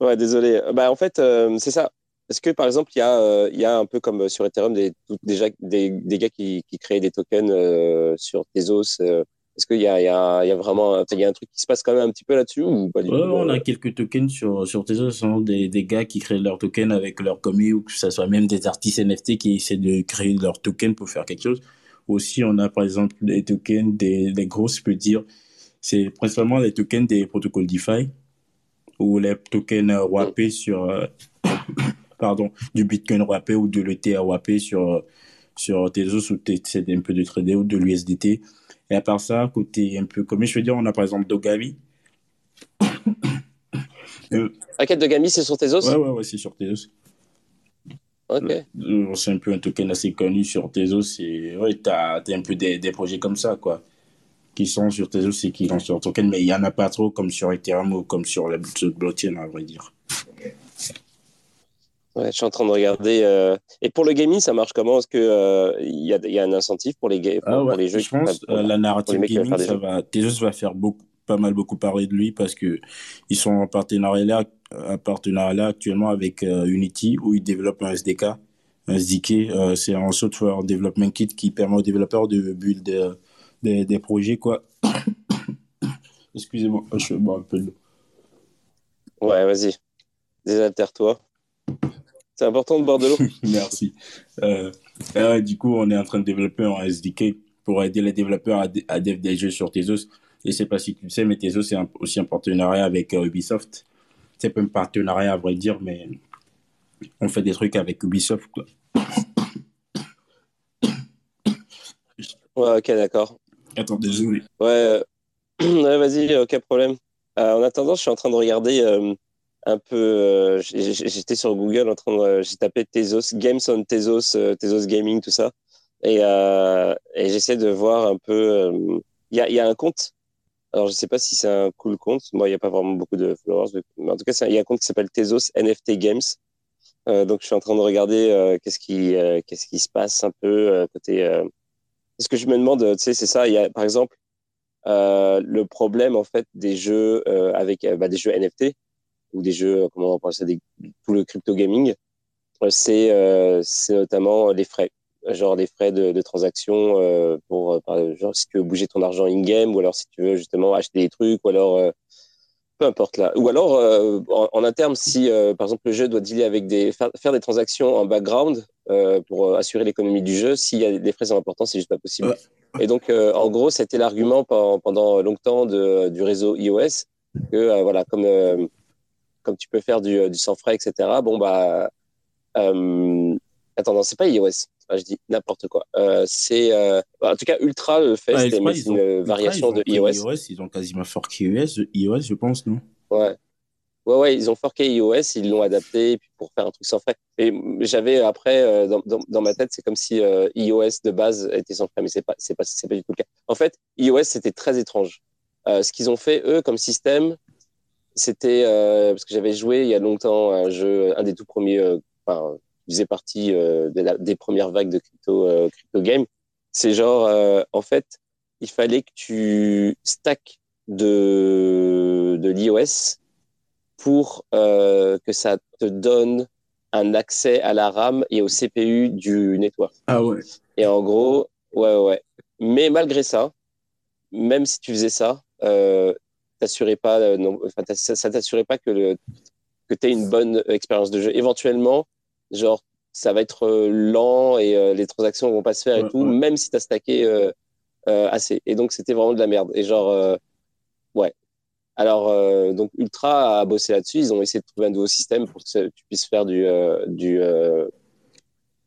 Ouais, désolé. Bah, en fait, euh, c'est ça. Est-ce que, par exemple, il y, a, il y a un peu comme sur Ethereum des, déjà, des, des gars qui, qui créent des tokens euh, sur Tezos euh, Est-ce qu'il y y, y a vraiment il y a un truc qui se passe quand même un petit peu là-dessus ou pas du ouais, tout On a quelques tokens sur, sur Tezos, ce sont des, des gars qui créent leurs tokens avec leur commis ou que ce soit même des artistes NFT qui essaient de créer leurs tokens pour faire quelque chose. Aussi, on a par exemple des tokens, des, des gros, je peux dire, c'est principalement les tokens des protocoles DeFi ou les tokens WAP sur, euh, pardon, du Bitcoin WAP ou de l'ETH WAP sur, sur Tezos ou c'est un peu de trader ou de l'USDT. Et à part ça, côté un peu comme je veux dire, on a par exemple Dogami. euh, quête Dogami, c'est sur Tezos Ouais, ouais, ouais, c'est sur Tezos. Ok. Euh, c'est un peu un token assez connu sur Tezos. Et ouais, t'as as un peu des, des projets comme ça, quoi. Qui sont sur Tezos et qui lancent leur token. Mais il n'y en a pas trop comme sur Ethereum ou comme sur les autres blockchains, à vrai dire. Ouais, je suis en train de regarder. Euh... Et pour le gaming, ça marche comment? Est-ce qu'il euh, y, a, y a un incentive pour les, ah ouais, pour les jeux Je pense euh, la narrative gaming, ça va, Tezos va faire beaucoup, pas mal beaucoup parler de lui parce que ils sont en partenariat, en partenariat actuellement avec euh, Unity où ils développent un SDK. Un SDK, euh, c'est un software development kit qui permet aux développeurs de build des, projets, quoi. Excusez-moi, je bois un peu de l'eau. Ouais, vas-y. Désaltère-toi. C'est important de boire de l'eau. Merci. Euh, du coup, on est en train de développer un SDK pour aider les développeurs à, des jeux sur Tezos. Je sais pas si tu le sais, mais Tezos c'est aussi un partenariat avec euh, Ubisoft. C'est pas un partenariat à vrai dire, mais on fait des trucs avec Ubisoft. Quoi. Ouais, ok, d'accord. Attends, désolé. Ouais, ouais vas-y, aucun problème. en attendant, je suis en train de regarder un peu. J'étais sur Google en train de. J'ai tapé Tezos, Games on Tezos, Tezos Gaming, tout ça. Et, j'essaie de voir un peu. Il y a, un compte alors, je sais pas si c'est un cool compte. Moi, il n'y a pas vraiment beaucoup de followers. Mais en tout cas, il y a un compte qui s'appelle Tezos NFT Games. Euh, donc, je suis en train de regarder euh, qu'est-ce qui, euh, qu'est-ce qui se passe un peu euh, côté. Euh, ce que je me demande, tu sais, c'est ça. Il y a, par exemple, le problème en fait des jeux avec bah, des jeux NFT ou des jeux, comment on parle ça, des, tout le crypto gaming, c'est, c'est notamment les frais genre des frais de, de transaction euh, pour euh, genre si tu veux bouger ton argent in game ou alors si tu veux justement acheter des trucs ou alors euh, peu importe là. Ou alors en, en, interne si par exemple le jeu doit dealer avec des faire, faire des transactions en background pour assurer l'économie du jeu s'il y a des frais importants c'est juste pas possible. Et donc en gros c'était l'argument pendant, pendant longtemps de, du réseau iOS que voilà comme comme tu peux faire du, du sans frais etc bon bah attends non c'est pas iOS je dis n'importe quoi. Euh, c'est euh, en tout cas Ultra le fait, Ultra, ils c'est ont- une Ultra, variation de iOS. Ils ont quasiment forqué iOS, iOS, je pense, non? Ouais. Ouais, ouais, ils ont forqué iOS, ils l'ont adapté pour faire un truc sans frais. Et j'avais après euh, dans, dans, dans ma tête, c'est comme si euh, iOS de base était sans frais, mais c'est pas, c'est pas, c'est pas du tout le cas. En fait, iOS c'était très étrange. Euh, ce qu'ils ont fait eux comme système, c'était euh, parce que j'avais joué il y a longtemps à un jeu, un des tout premiers, euh, enfin, faisait partie euh, de la- des premières vagues de crypto, euh, crypto game. C'est genre, euh, en fait, il fallait que tu stacks de, de l'iOS pour euh, que ça te donne un accès à la RAM et au CPU du network. Ah ouais. Et en gros, ouais, ouais. Mais malgré ça, même si tu faisais ça, euh, t'assurais pas, euh, non, ça, t'assurait pas que le, que t'aies une bonne expérience de jeu. Éventuellement, genre, ça va être euh, lent et euh, les transactions vont pas se faire et Ouais, tout, ouais. même si t'as stacké euh, assez. Et donc, c'était vraiment de la merde. Et genre, ouais. Alors, donc, Ultra a bossé là-dessus. Ils ont essayé de trouver un nouveau système pour que tu puisses faire du, du,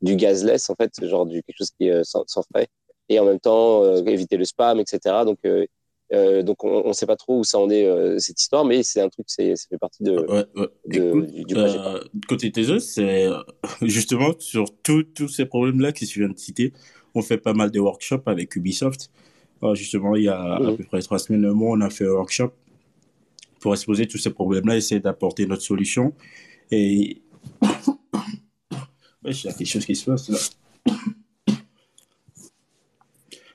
du gazless, en fait, genre du, quelque chose qui est sans, sans frais. Et en même temps, euh, éviter le spam, etc. Donc, euh, euh, donc on ne sait pas trop où ça en est, euh, cette histoire, mais c'est un truc, c'est, ça fait partie de, Ouais, ouais. de- Écoute, du, du projet. euh, côté Tezos, c'est euh, justement sur tous ces problèmes-là que tu viens de citer, on fait pas mal de workshops avec Ubisoft. Alors, justement, il y a à Mhm. peu près trois semaines, un mois, on a fait un workshop pour exposer tous ces problèmes-là, essayer d'apporter notre solution. Et ouais, il y a quelque chose qui se passe là.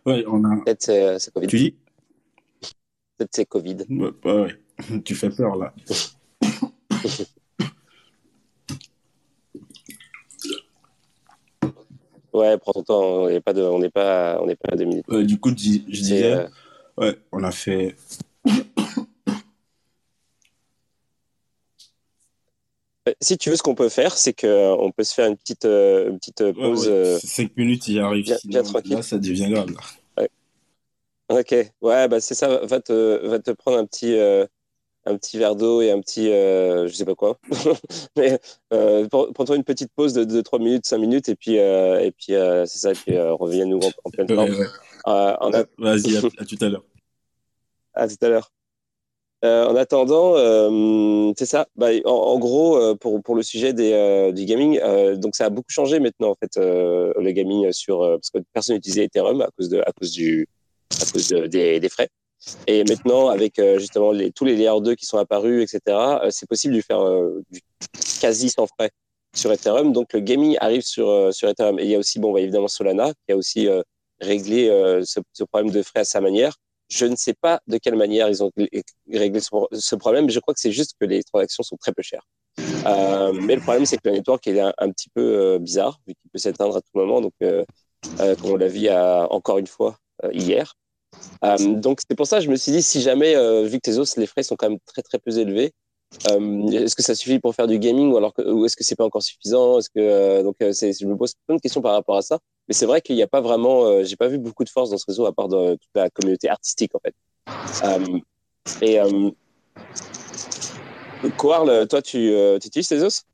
Ouais, on a. Peut-être c'est, c'est Covid. Tu dis? Peut-être c'est Covid. Ouais, ouais, ouais. Tu fais peur là. Ouais, prends ton temps. On n'est pas de, on n'est pas, on n'est pas à deux minutes. Euh, du coup, je disais, euh, ouais, on a fait. si tu veux, ce qu'on peut faire, c'est que euh, on peut se faire une petite, euh, une petite pause. ouais, euh, cinq minutes, il arrive. bien- bien tranquille. Là, ça devient grave. là. Ok, ouais, bah c'est ça. Va te, va te prendre un petit, euh, un petit verre d'eau et un petit, euh, je sais pas quoi. Mais euh, prends- prends-toi une petite pause de 2-3 minutes, 5 minutes, et puis, euh, et puis c'est ça. Et puis reviens-nous en, en pleine forme. Ouais, ouais. En a- Vas-y, à, à tout à l'heure. À tout à l'heure. En attendant, c'est ça. Bah, en, en gros, pour, pour le sujet des, du gaming, donc ça a beaucoup changé maintenant en fait le gaming sur parce que personne n'utilisait Ethereum à cause de à cause du à cause de- des, frais. Et maintenant, avec euh, justement tous les layer 2 qui sont apparus, etc., euh, c'est possible de faire euh, du quasi sans frais sur Ethereum. Donc le gaming arrive sur sur Ethereum. Et il y a aussi bon, bah, évidemment Solana qui a aussi réglé ce, problème de frais à sa manière. Je ne sais pas de quelle manière ils ont réglé ce, problème, je crois que c'est juste que les transactions sont très peu chères. Mais le problème, c'est que le network est un, petit peu bizarre, vu qu'il peut s'éteindre à tout moment. Donc, euh, comme on l'a vu encore une fois hier. Euh, donc, c'est pour ça que je me suis dit, si jamais, euh, vu que tes os, les frais sont quand même très, très peu élevés, euh, est-ce que ça suffit pour faire du gaming ou alors que, ou est-ce que c'est pas encore suffisant? Est-ce que euh, donc euh, c'est, je me pose plein de questions par rapport à ça. Mais c'est vrai qu'il n'y a pas vraiment, euh, j'ai pas vu beaucoup de force dans ce réseau à part dans toute la communauté artistique en fait. Euh, et euh, Koarl, toi tu, euh, utilises tes os?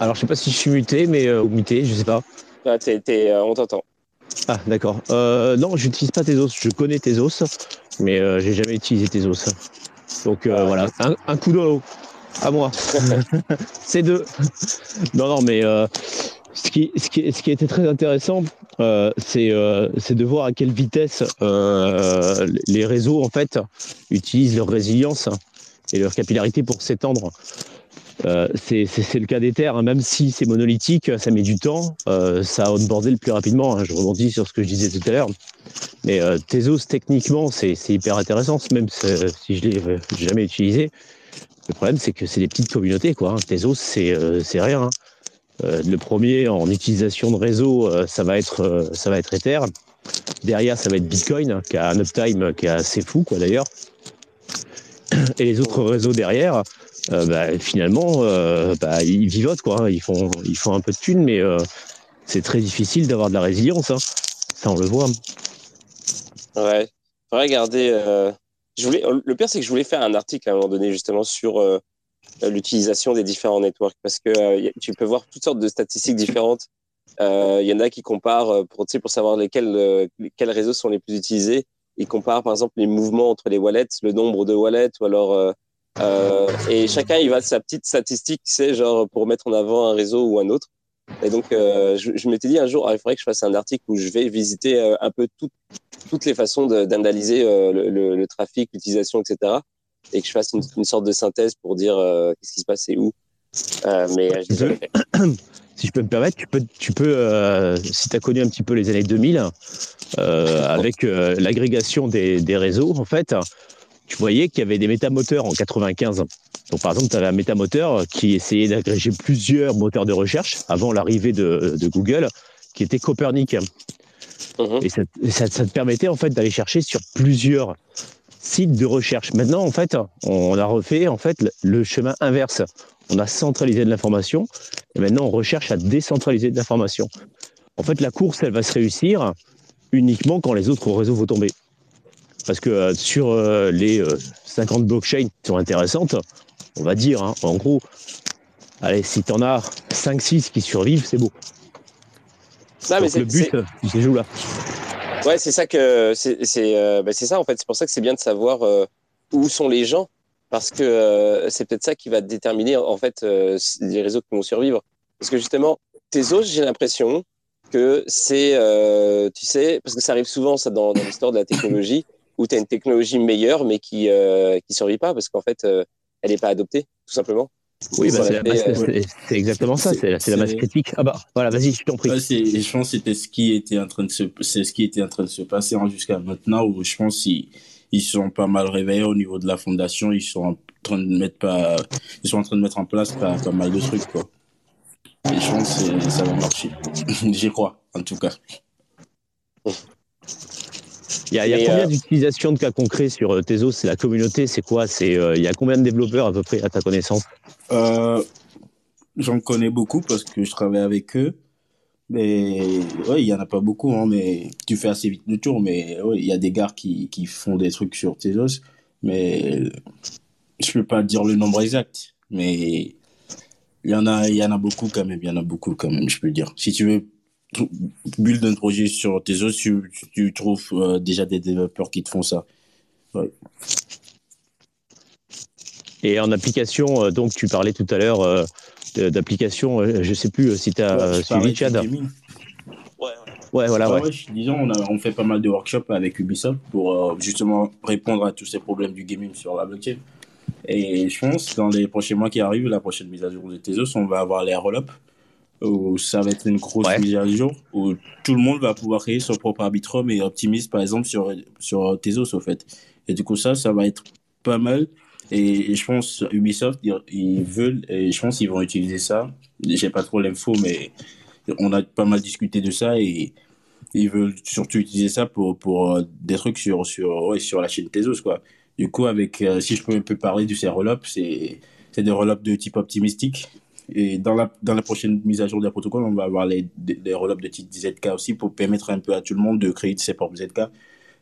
Alors, je sais pas si je suis muté, mais euh, ou muté, je sais pas. ah, t'es, t'es, euh, On t'entend. Ah, d'accord. Euh, non, j'utilise pas Tezos. Je connais Tezos, mais euh, j'ai jamais utilisé Tezos. Donc euh, voilà, un, coup d'eau à moi. C'est deux. non, non, mais euh, ce, qui, ce, qui, ce qui était très intéressant, euh, c'est de voir à quelle vitesse les réseaux en fait utilisent leur résilience et leur capillarité pour s'étendre. Euh, c'est le cas d'Ether, hein. même si c'est monolithique, ça met du temps, euh, ça a onboardé le plus rapidement. Hein. je rebondis sur ce que je disais tout à l'heure. Mais euh, Tezos, techniquement, c'est hyper intéressant, même si je l'ai jamais utilisé. Le problème, c'est que c'est des petites communautés. Quoi, hein. Tezos, c'est rien. le premier en utilisation de réseau, ça, va être, ça va être Ether. Derrière, ça va être Bitcoin, qui a un uptime qui est assez fou, quoi d'ailleurs. Et les autres réseaux derrière, euh, bah, finalement, euh, bah, ils vivotent, quoi. Ils font, ils font un peu de thunes, mais euh, c'est très difficile d'avoir de la résilience. Hein. Ça, on le voit. Ouais. Faudrait regarder. Je voulais, le pire, c'est que je voulais faire un article à un moment donné, justement, sur l'utilisation des différents networks, parce que tu peux voir toutes sortes de statistiques différentes. Il y en a qui comparent, pour, pour savoir lesquels, quels réseaux sont les plus utilisés. Ils comparent, par exemple, les mouvements entre les wallets, le nombre de wallets, ou alors euh, et chacun, il va de sa petite statistique, c'est genre pour mettre en avant un réseau ou un autre. Et donc, euh, je, je m'étais dit un jour, ah, il faudrait que je fasse un article où je vais visiter euh, un peu tout, toutes les façons d'analyser le, trafic, l'utilisation, etc. Et que je fasse une, sorte de synthèse pour dire qu'est-ce qui se passe et où. mais je si je peux me permettre, tu peux, tu peux si tu as connu un petit peu les années 2000, avec l'agrégation des réseaux, en fait, tu voyais qu'il y avait des métamoteurs en 95. Donc, par exemple, tu avais un métamoteur qui essayait d'agréger plusieurs moteurs de recherche avant l'arrivée de, Google, qui était Copernic. Mhm. Et ça, te permettait en fait d'aller chercher sur plusieurs sites de recherche. Maintenant, en fait, on a refait en fait le chemin inverse. On a centralisé de l'information et maintenant on recherche à décentraliser de l'information. En fait, la course, elle va se réussir uniquement quand les autres réseaux vont tomber. Parce que euh, sur euh, les 50 euh, blockchains qui sont intéressantes, on va dire, hein, en gros, allez, si tu en as 5-6 qui survivent, c'est beau. mais le but, se joue là. Ouais, c'est ça que c'est bah, ça en fait. C'est pour ça que c'est bien de savoir où sont les gens parce que c'est peut-être ça qui va déterminer en fait les réseaux qui vont survivre. Parce que justement, tes os, j'ai l'impression que c'est, tu sais, parce que ça arrive souvent ça dans l'histoire de la technologie où tu as une technologie meilleure, mais qui ne euh, survit pas parce qu'en fait, euh, elle n'est pas adoptée, tout simplement. Oui, bah, euh, c'est exactement ça, c'est la masse critique. Ah bah voilà, vas-y, je t'en prie. je pense que c'était ce qui était en train de se, c'est ce qui était en train de se passer hein, jusqu'à maintenant, où je pense qu'ils ils sont pas mal réveillés au niveau de la fondation, ils sont en train de mettre pas, ils sont en train de mettre en place pas, pas mal de trucs quoi. Et je pense que ça va marcher, j'y crois en tout cas. Il y a, combien euh, d'utilisations de cas concrets sur euh, Tezos? C'est la communauté, c'est quoi? C'est euh, Il y a combien de développeurs à peu près à ta connaissance? J'en connais beaucoup parce que je travaille avec eux. Mais ouais, il y en a pas beaucoup, hein, mais tu fais assez vite le tour. Mais ouais, il y a des gars qui, qui font des trucs sur Tezos, mais je peux pas dire le nombre exact. Mais il y en a, il y en a beaucoup quand même. Il y en a beaucoup quand même, je peux dire. Si tu veux build un projet sur tes os, tu, tu trouves euh, déjà des développeurs qui te font ça. Et en application, euh, donc tu parlais tout à l'heure euh, d'application, je ne sais plus si tu as suivi Chad. Ouais, ouais, voilà. Ouais. disons, on, a, on fait pas mal de workshops avec Ubisoft pour justement répondre à tous ces problèmes du gaming sur la blockchain. Et je pense, dans les prochains mois qui arrivent, la prochaine mise à jour de Tezos, on va avoir les roll-up où ça va être une grosse mise à jour, où tout le monde va pouvoir créer son propre Arbitrum et optimiser par exemple sur, sur Tezos au fait. Et du coup ça, ça va être pas mal. Et, je pense Ubisoft, ils veulent, et je pense qu'ils vont utiliser ça. J'ai pas trop l'info, mais on a pas mal discuté de ça et ils veulent surtout utiliser ça pour, pour euh, des trucs sur, sur, ouais, sur la chaîne Tezos, quoi. Du coup, avec, euh, si je peux un peu parler de ces roll-ups, c'est, c'est des roll-ups de type optimistique et dans la, dans la prochaine mise à jour des protocoles, on va avoir les, les roll de type ZK aussi pour permettre un peu à tout le monde de créer ses propres ZK.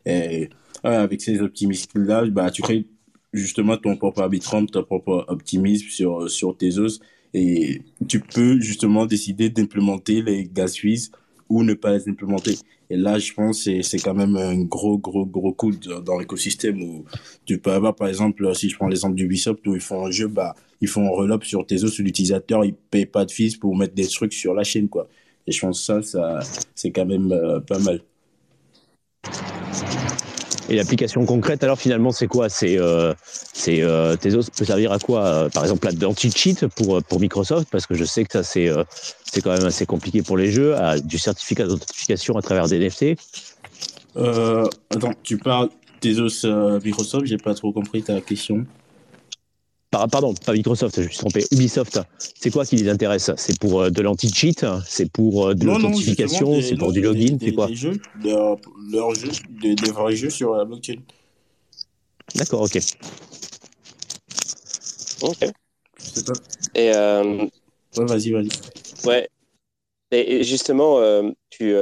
Et avec ces optimismes-là, bah, tu crées justement ton propre Arbitrum, ton propre optimisme sur, sur tes os. Et tu peux justement décider d'implémenter les gas suisses ou ne pas les implémenter. Et là, je pense que c'est quand même un gros, gros, gros coup dans l'écosystème où tu peux avoir, par exemple, si je prends l'exemple d'Ubisoft, où ils font un jeu, bah, ils font un roll-up sur tes autres, l'utilisateur, il paye pas de fees pour mettre des trucs sur la chaîne, quoi. Et je pense que ça, ça c'est quand même euh, pas mal. Et l'application concrète, alors finalement, c'est quoi? C'est euh, euh, peut servir à quoi? Euh, Par exemple, d'anti-cheat pour, pour Microsoft, parce que je sais que ça, c'est euh, quand même assez compliqué pour les jeux, du certificat d'authentification à travers des NFT. Euh, attends, tu parles Tezos Microsoft J'ai pas trop compris ta question pardon, pas Microsoft, je me suis trompé, Ubisoft, c'est quoi qui les intéresse? C'est pour euh, de l'anti-cheat? C'est pour euh, de l'authentification? C'est pour du login? C'est quoi? des jeux, leurs jeux, des, vrais jeux sur la blockchain. D'accord, ok. Ok. Et euh... Ouais, vas-y, vas-y. Ouais. Et, justement, euh, tu,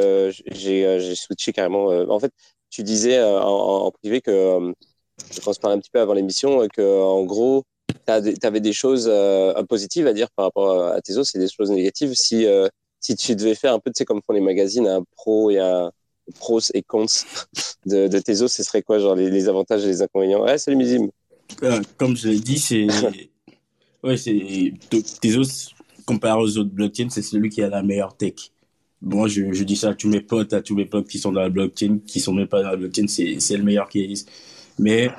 j'ai, switché carrément. en fait, tu disais en, en, privé que, je pense pas un petit peu avant l'émission, que en gros, tu avais des choses euh, positives à dire par rapport à tes os et des choses négatives. Si, euh, si tu devais faire un peu, tu sais, comme font les magazines, un pro et un pros et cons de, de tes os, ce serait quoi, genre les, avantages et les inconvénients? Ouais, salut Mizim. Euh, comme je l'ai dit, c'est. ouais, c'est. Tezos, comparé aux autres blockchains, c'est celui qui a la meilleure tech. Moi, je, je dis ça à tous mes potes, à tous mes potes qui sont dans la blockchain, qui sont même pas dans la blockchain, c'est le meilleur qui existe. Mais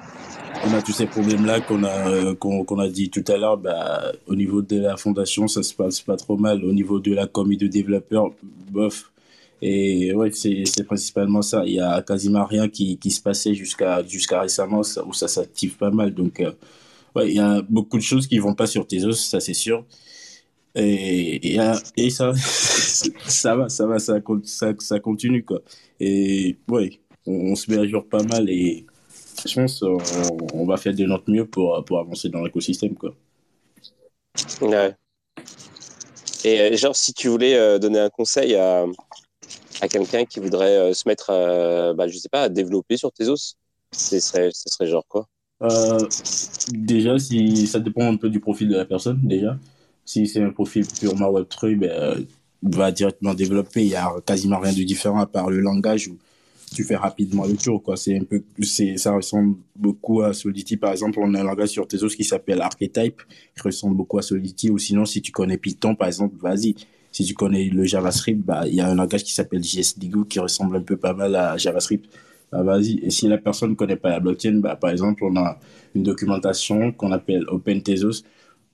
on a tous ces problèmes-là qu'on a, euh, qu'on a dit tout à l'heure. Bah, au niveau de la fondation, ça se passe pas trop mal. Au niveau de la com de développeurs, bof. Et ouais, c'est, principalement ça. Il y a quasiment rien qui, qui se passait jusqu'à, jusqu'à récemment où ça s'active pas mal. Donc, euh, ouais, il y a beaucoup de choses qui vont pas sur tes os, ça c'est sûr. Et, et, ça, ça va, ça va, ça, ça, continue, quoi. Et ouais, on, on se met à jour pas mal et je pense on, on, va faire de notre mieux pour, pour avancer dans l'écosystème. Quoi. Ouais. Et euh, genre, si tu voulais euh, donner un conseil à, à quelqu'un qui voudrait euh, se mettre, à, bah, je sais pas, à développer sur tes os, ce serait, ce serait genre quoi? Déjà, si ça dépend un peu du profil de la personne, déjà. Si c'est un profil purement Web3, ben, va directement développer. Il n'y a quasiment rien de différent à part le langage ou tu fais rapidement le tour, quoi. C'est un peu, c'est, ça ressemble beaucoup à Solidity. Par exemple, on a un langage sur Tezos qui s'appelle Archetype, qui ressemble beaucoup à Solidity. Ou sinon, si tu connais Python, par exemple, vas-y. Si tu connais le JavaScript, bah, il y a un langage qui s'appelle JSDigo qui ressemble un peu pas mal à JavaScript. Bah, vas-y. Et si la personne ne connaît pas la blockchain, bah, par exemple, on a une documentation qu'on appelle Open Tezos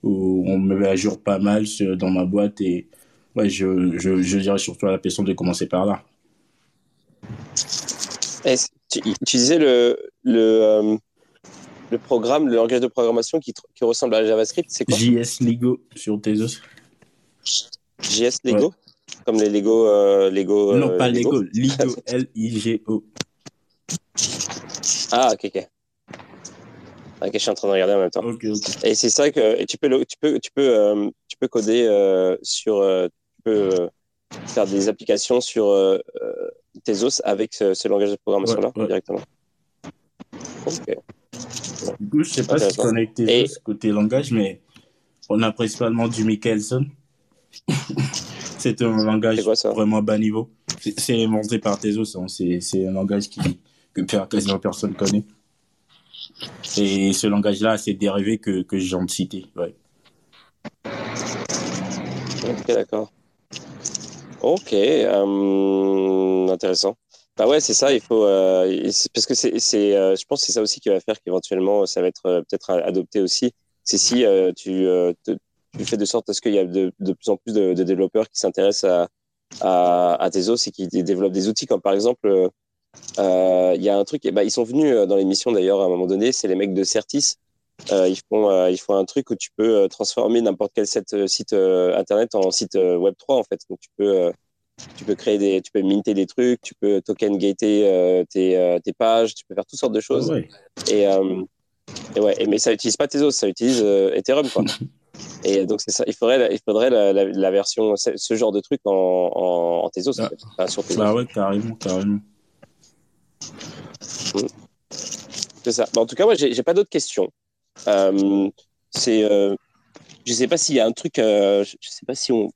où on me met à jour pas mal dans ma boîte et, ouais, je, je dirais surtout à la personne de commencer par là. Tu, disais le, le, euh, le programme, le langage de programmation qui, qui ressemble à JavaScript, c'est quoi JS Lego sur Tezos. JS Lego Comme les Lego. Euh, Lego non, pas Lego, Lego, L-I-G-O. Ah, ok, ok. Ok, je suis en train de regarder en même temps. Et c'est ça que et tu peux, tu peux, tu peux, euh, tu peux coder sur. tu peux faire des applications sur tes os avec ce, langage de programmation-là directement. Ok. Du coup, je sais pas si tu connais tes os côté langage, mais on a principalement du Michelson. c'est un langage vraiment bas niveau. C'est inventé par Tezos, hein. c'est un langage qui, que quasiment personne connaît. Et ce langage-là, c'est dérivé que, que je viens de citer. Ouais. Ok, d'accord. Ok, euh, intéressant. Bah ouais, c'est ça. Il faut euh, parce que c'est, c'est, euh, je pense que c'est ça aussi qui va faire qu'éventuellement ça va être euh, peut-être adopté aussi. C'est si euh, tu, tu fais de sorte à ce qu'il y a de, plus en plus de, de développeurs qui s'intéressent à, à, à tes os et qui développent des outils comme par exemple il y a un truc. Bah, ils sont venus dans l'émission d'ailleurs à un moment donné. C'est les mecs de Certis. Ils font ils font un truc où tu peux transformer n'importe quel site, site internet en site web 3 en fait. Donc tu peux tu peux créer des, tu peux minter des trucs, tu peux token gater euh, tes, euh, tes, pages, tu peux faire toutes sortes de choses. Et, euh, et, ouais, mais ça utilise pas Tezos, ça utilise Ethereum quoi. et donc c'est ça, il faudrait, il faudrait la, la, version, ce genre de truc en, en, en Tezos, ah. enfin, sur Tezos. Bah ouais, carrément, carrément. Mm. C'est ça. en tout cas, moi, j'ai pas d'autres questions. C'est, je sais pas s'il y a un truc, je sais pas si on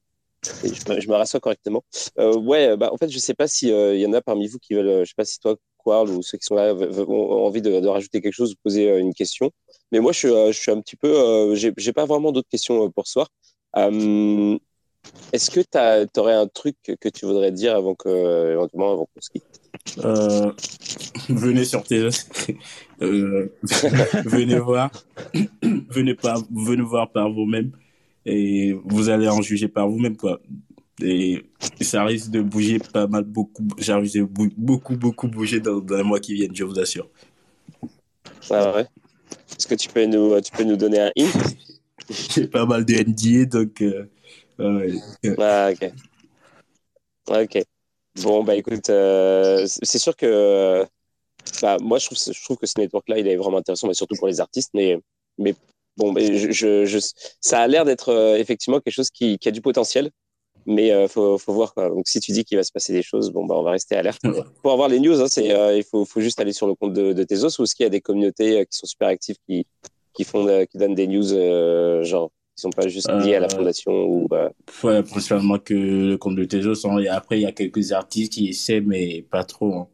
je, me rassois correctement. Euh, ouais, bah, en fait, je sais pas s'il il y en a parmi vous qui veulent, je sais pas si toi, Quarl, ou ceux qui sont là ont envie de, rajouter quelque chose ou poser une question. Mais moi, je, je suis un petit peu, j'ai pas vraiment d'autres questions pour ce soir. Est-ce que tu aurais un truc que tu voudrais dire avant que, éventuellement, avant qu'on se quitte? Euh, venez sur tes euh, venez voir, venez pas, venez voir par vous-même et vous allez en juger par vous-même quoi. Et ça risque de bouger pas mal, beaucoup, j'ai beaucoup, beaucoup bouger dans, dans, les mois qui viennent, je vous assure. Ah ouais. Est-ce que tu peux nous, tu peux nous donner un hint? J'ai pas mal de NDA donc. Euh, ouais. Ah ok. Ok. Bon, bah écoute, euh, c'est sûr que bah, moi, je trouve, je trouve que ce network-là, il est vraiment intéressant, mais surtout pour les artistes. Mais, mais bon, je, je, ça a l'air d'être euh, effectivement quelque chose qui, qui, a du potentiel. Mais euh, faut, faut, voir. Quoi. Donc, si tu dis qu'il va se passer des choses, bon, bah, on va rester alerte. Pour avoir les news, hein, c'est, il faut, faut, juste aller sur le compte de, de Tezos ou est-ce qu'il y a des communautés qui sont super actives qui, qui, font, qui donnent des news, genre qui sont pas juste liés à la euh, fondation ou euh... ouais principalement que le compte de Tezos hein. et après il y a quelques artistes qui essaient mais pas trop hein.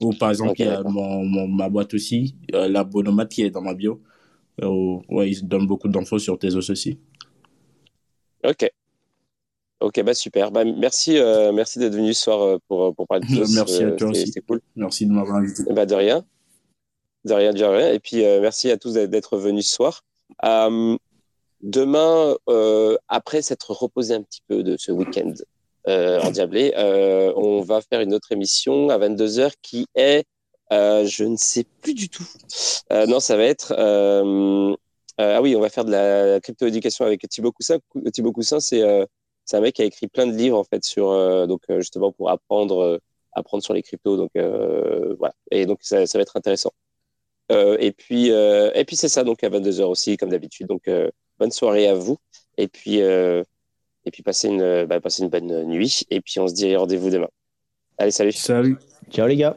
Ou par exemple il y a mon, mon, ma boîte aussi euh, la Bonomate qui est dans ma bio euh, ouais ils donnent beaucoup d'infos sur Tezos aussi ok Ok, bah super. Bah, merci, euh, merci d'être venu ce soir pour, pour parler de Tezos. merci à toi aussi. Cool. Merci de m'avoir invité. Bah, de rien. De rien, de rien. Et puis, merci à tous d'être venus ce soir. Demain, euh, après s'être reposé un petit peu de ce week-end euh, en Diablé, euh, on va faire une autre émission à 22h qui est, euh, je ne sais plus du tout. Euh, non, ça va être. ah oui, on va faire de la crypto-éducation avec Thibaut Coussin. Thibaut Coussin, c'est un mec qui a écrit plein de livres en fait sur donc justement pour apprendre apprendre sur les cryptos. Donc voilà. Et donc ça, ça va être intéressant. et puis et puis c'est ça donc à 22h aussi comme d'habitude. Donc bonne soirée à vous. Et puis, euh, et puis passez une, euh, bah, une bonne euh, nuit. Et puis on se dit rendez-vous demain. Allez, salut. Salut. Ciao les gars.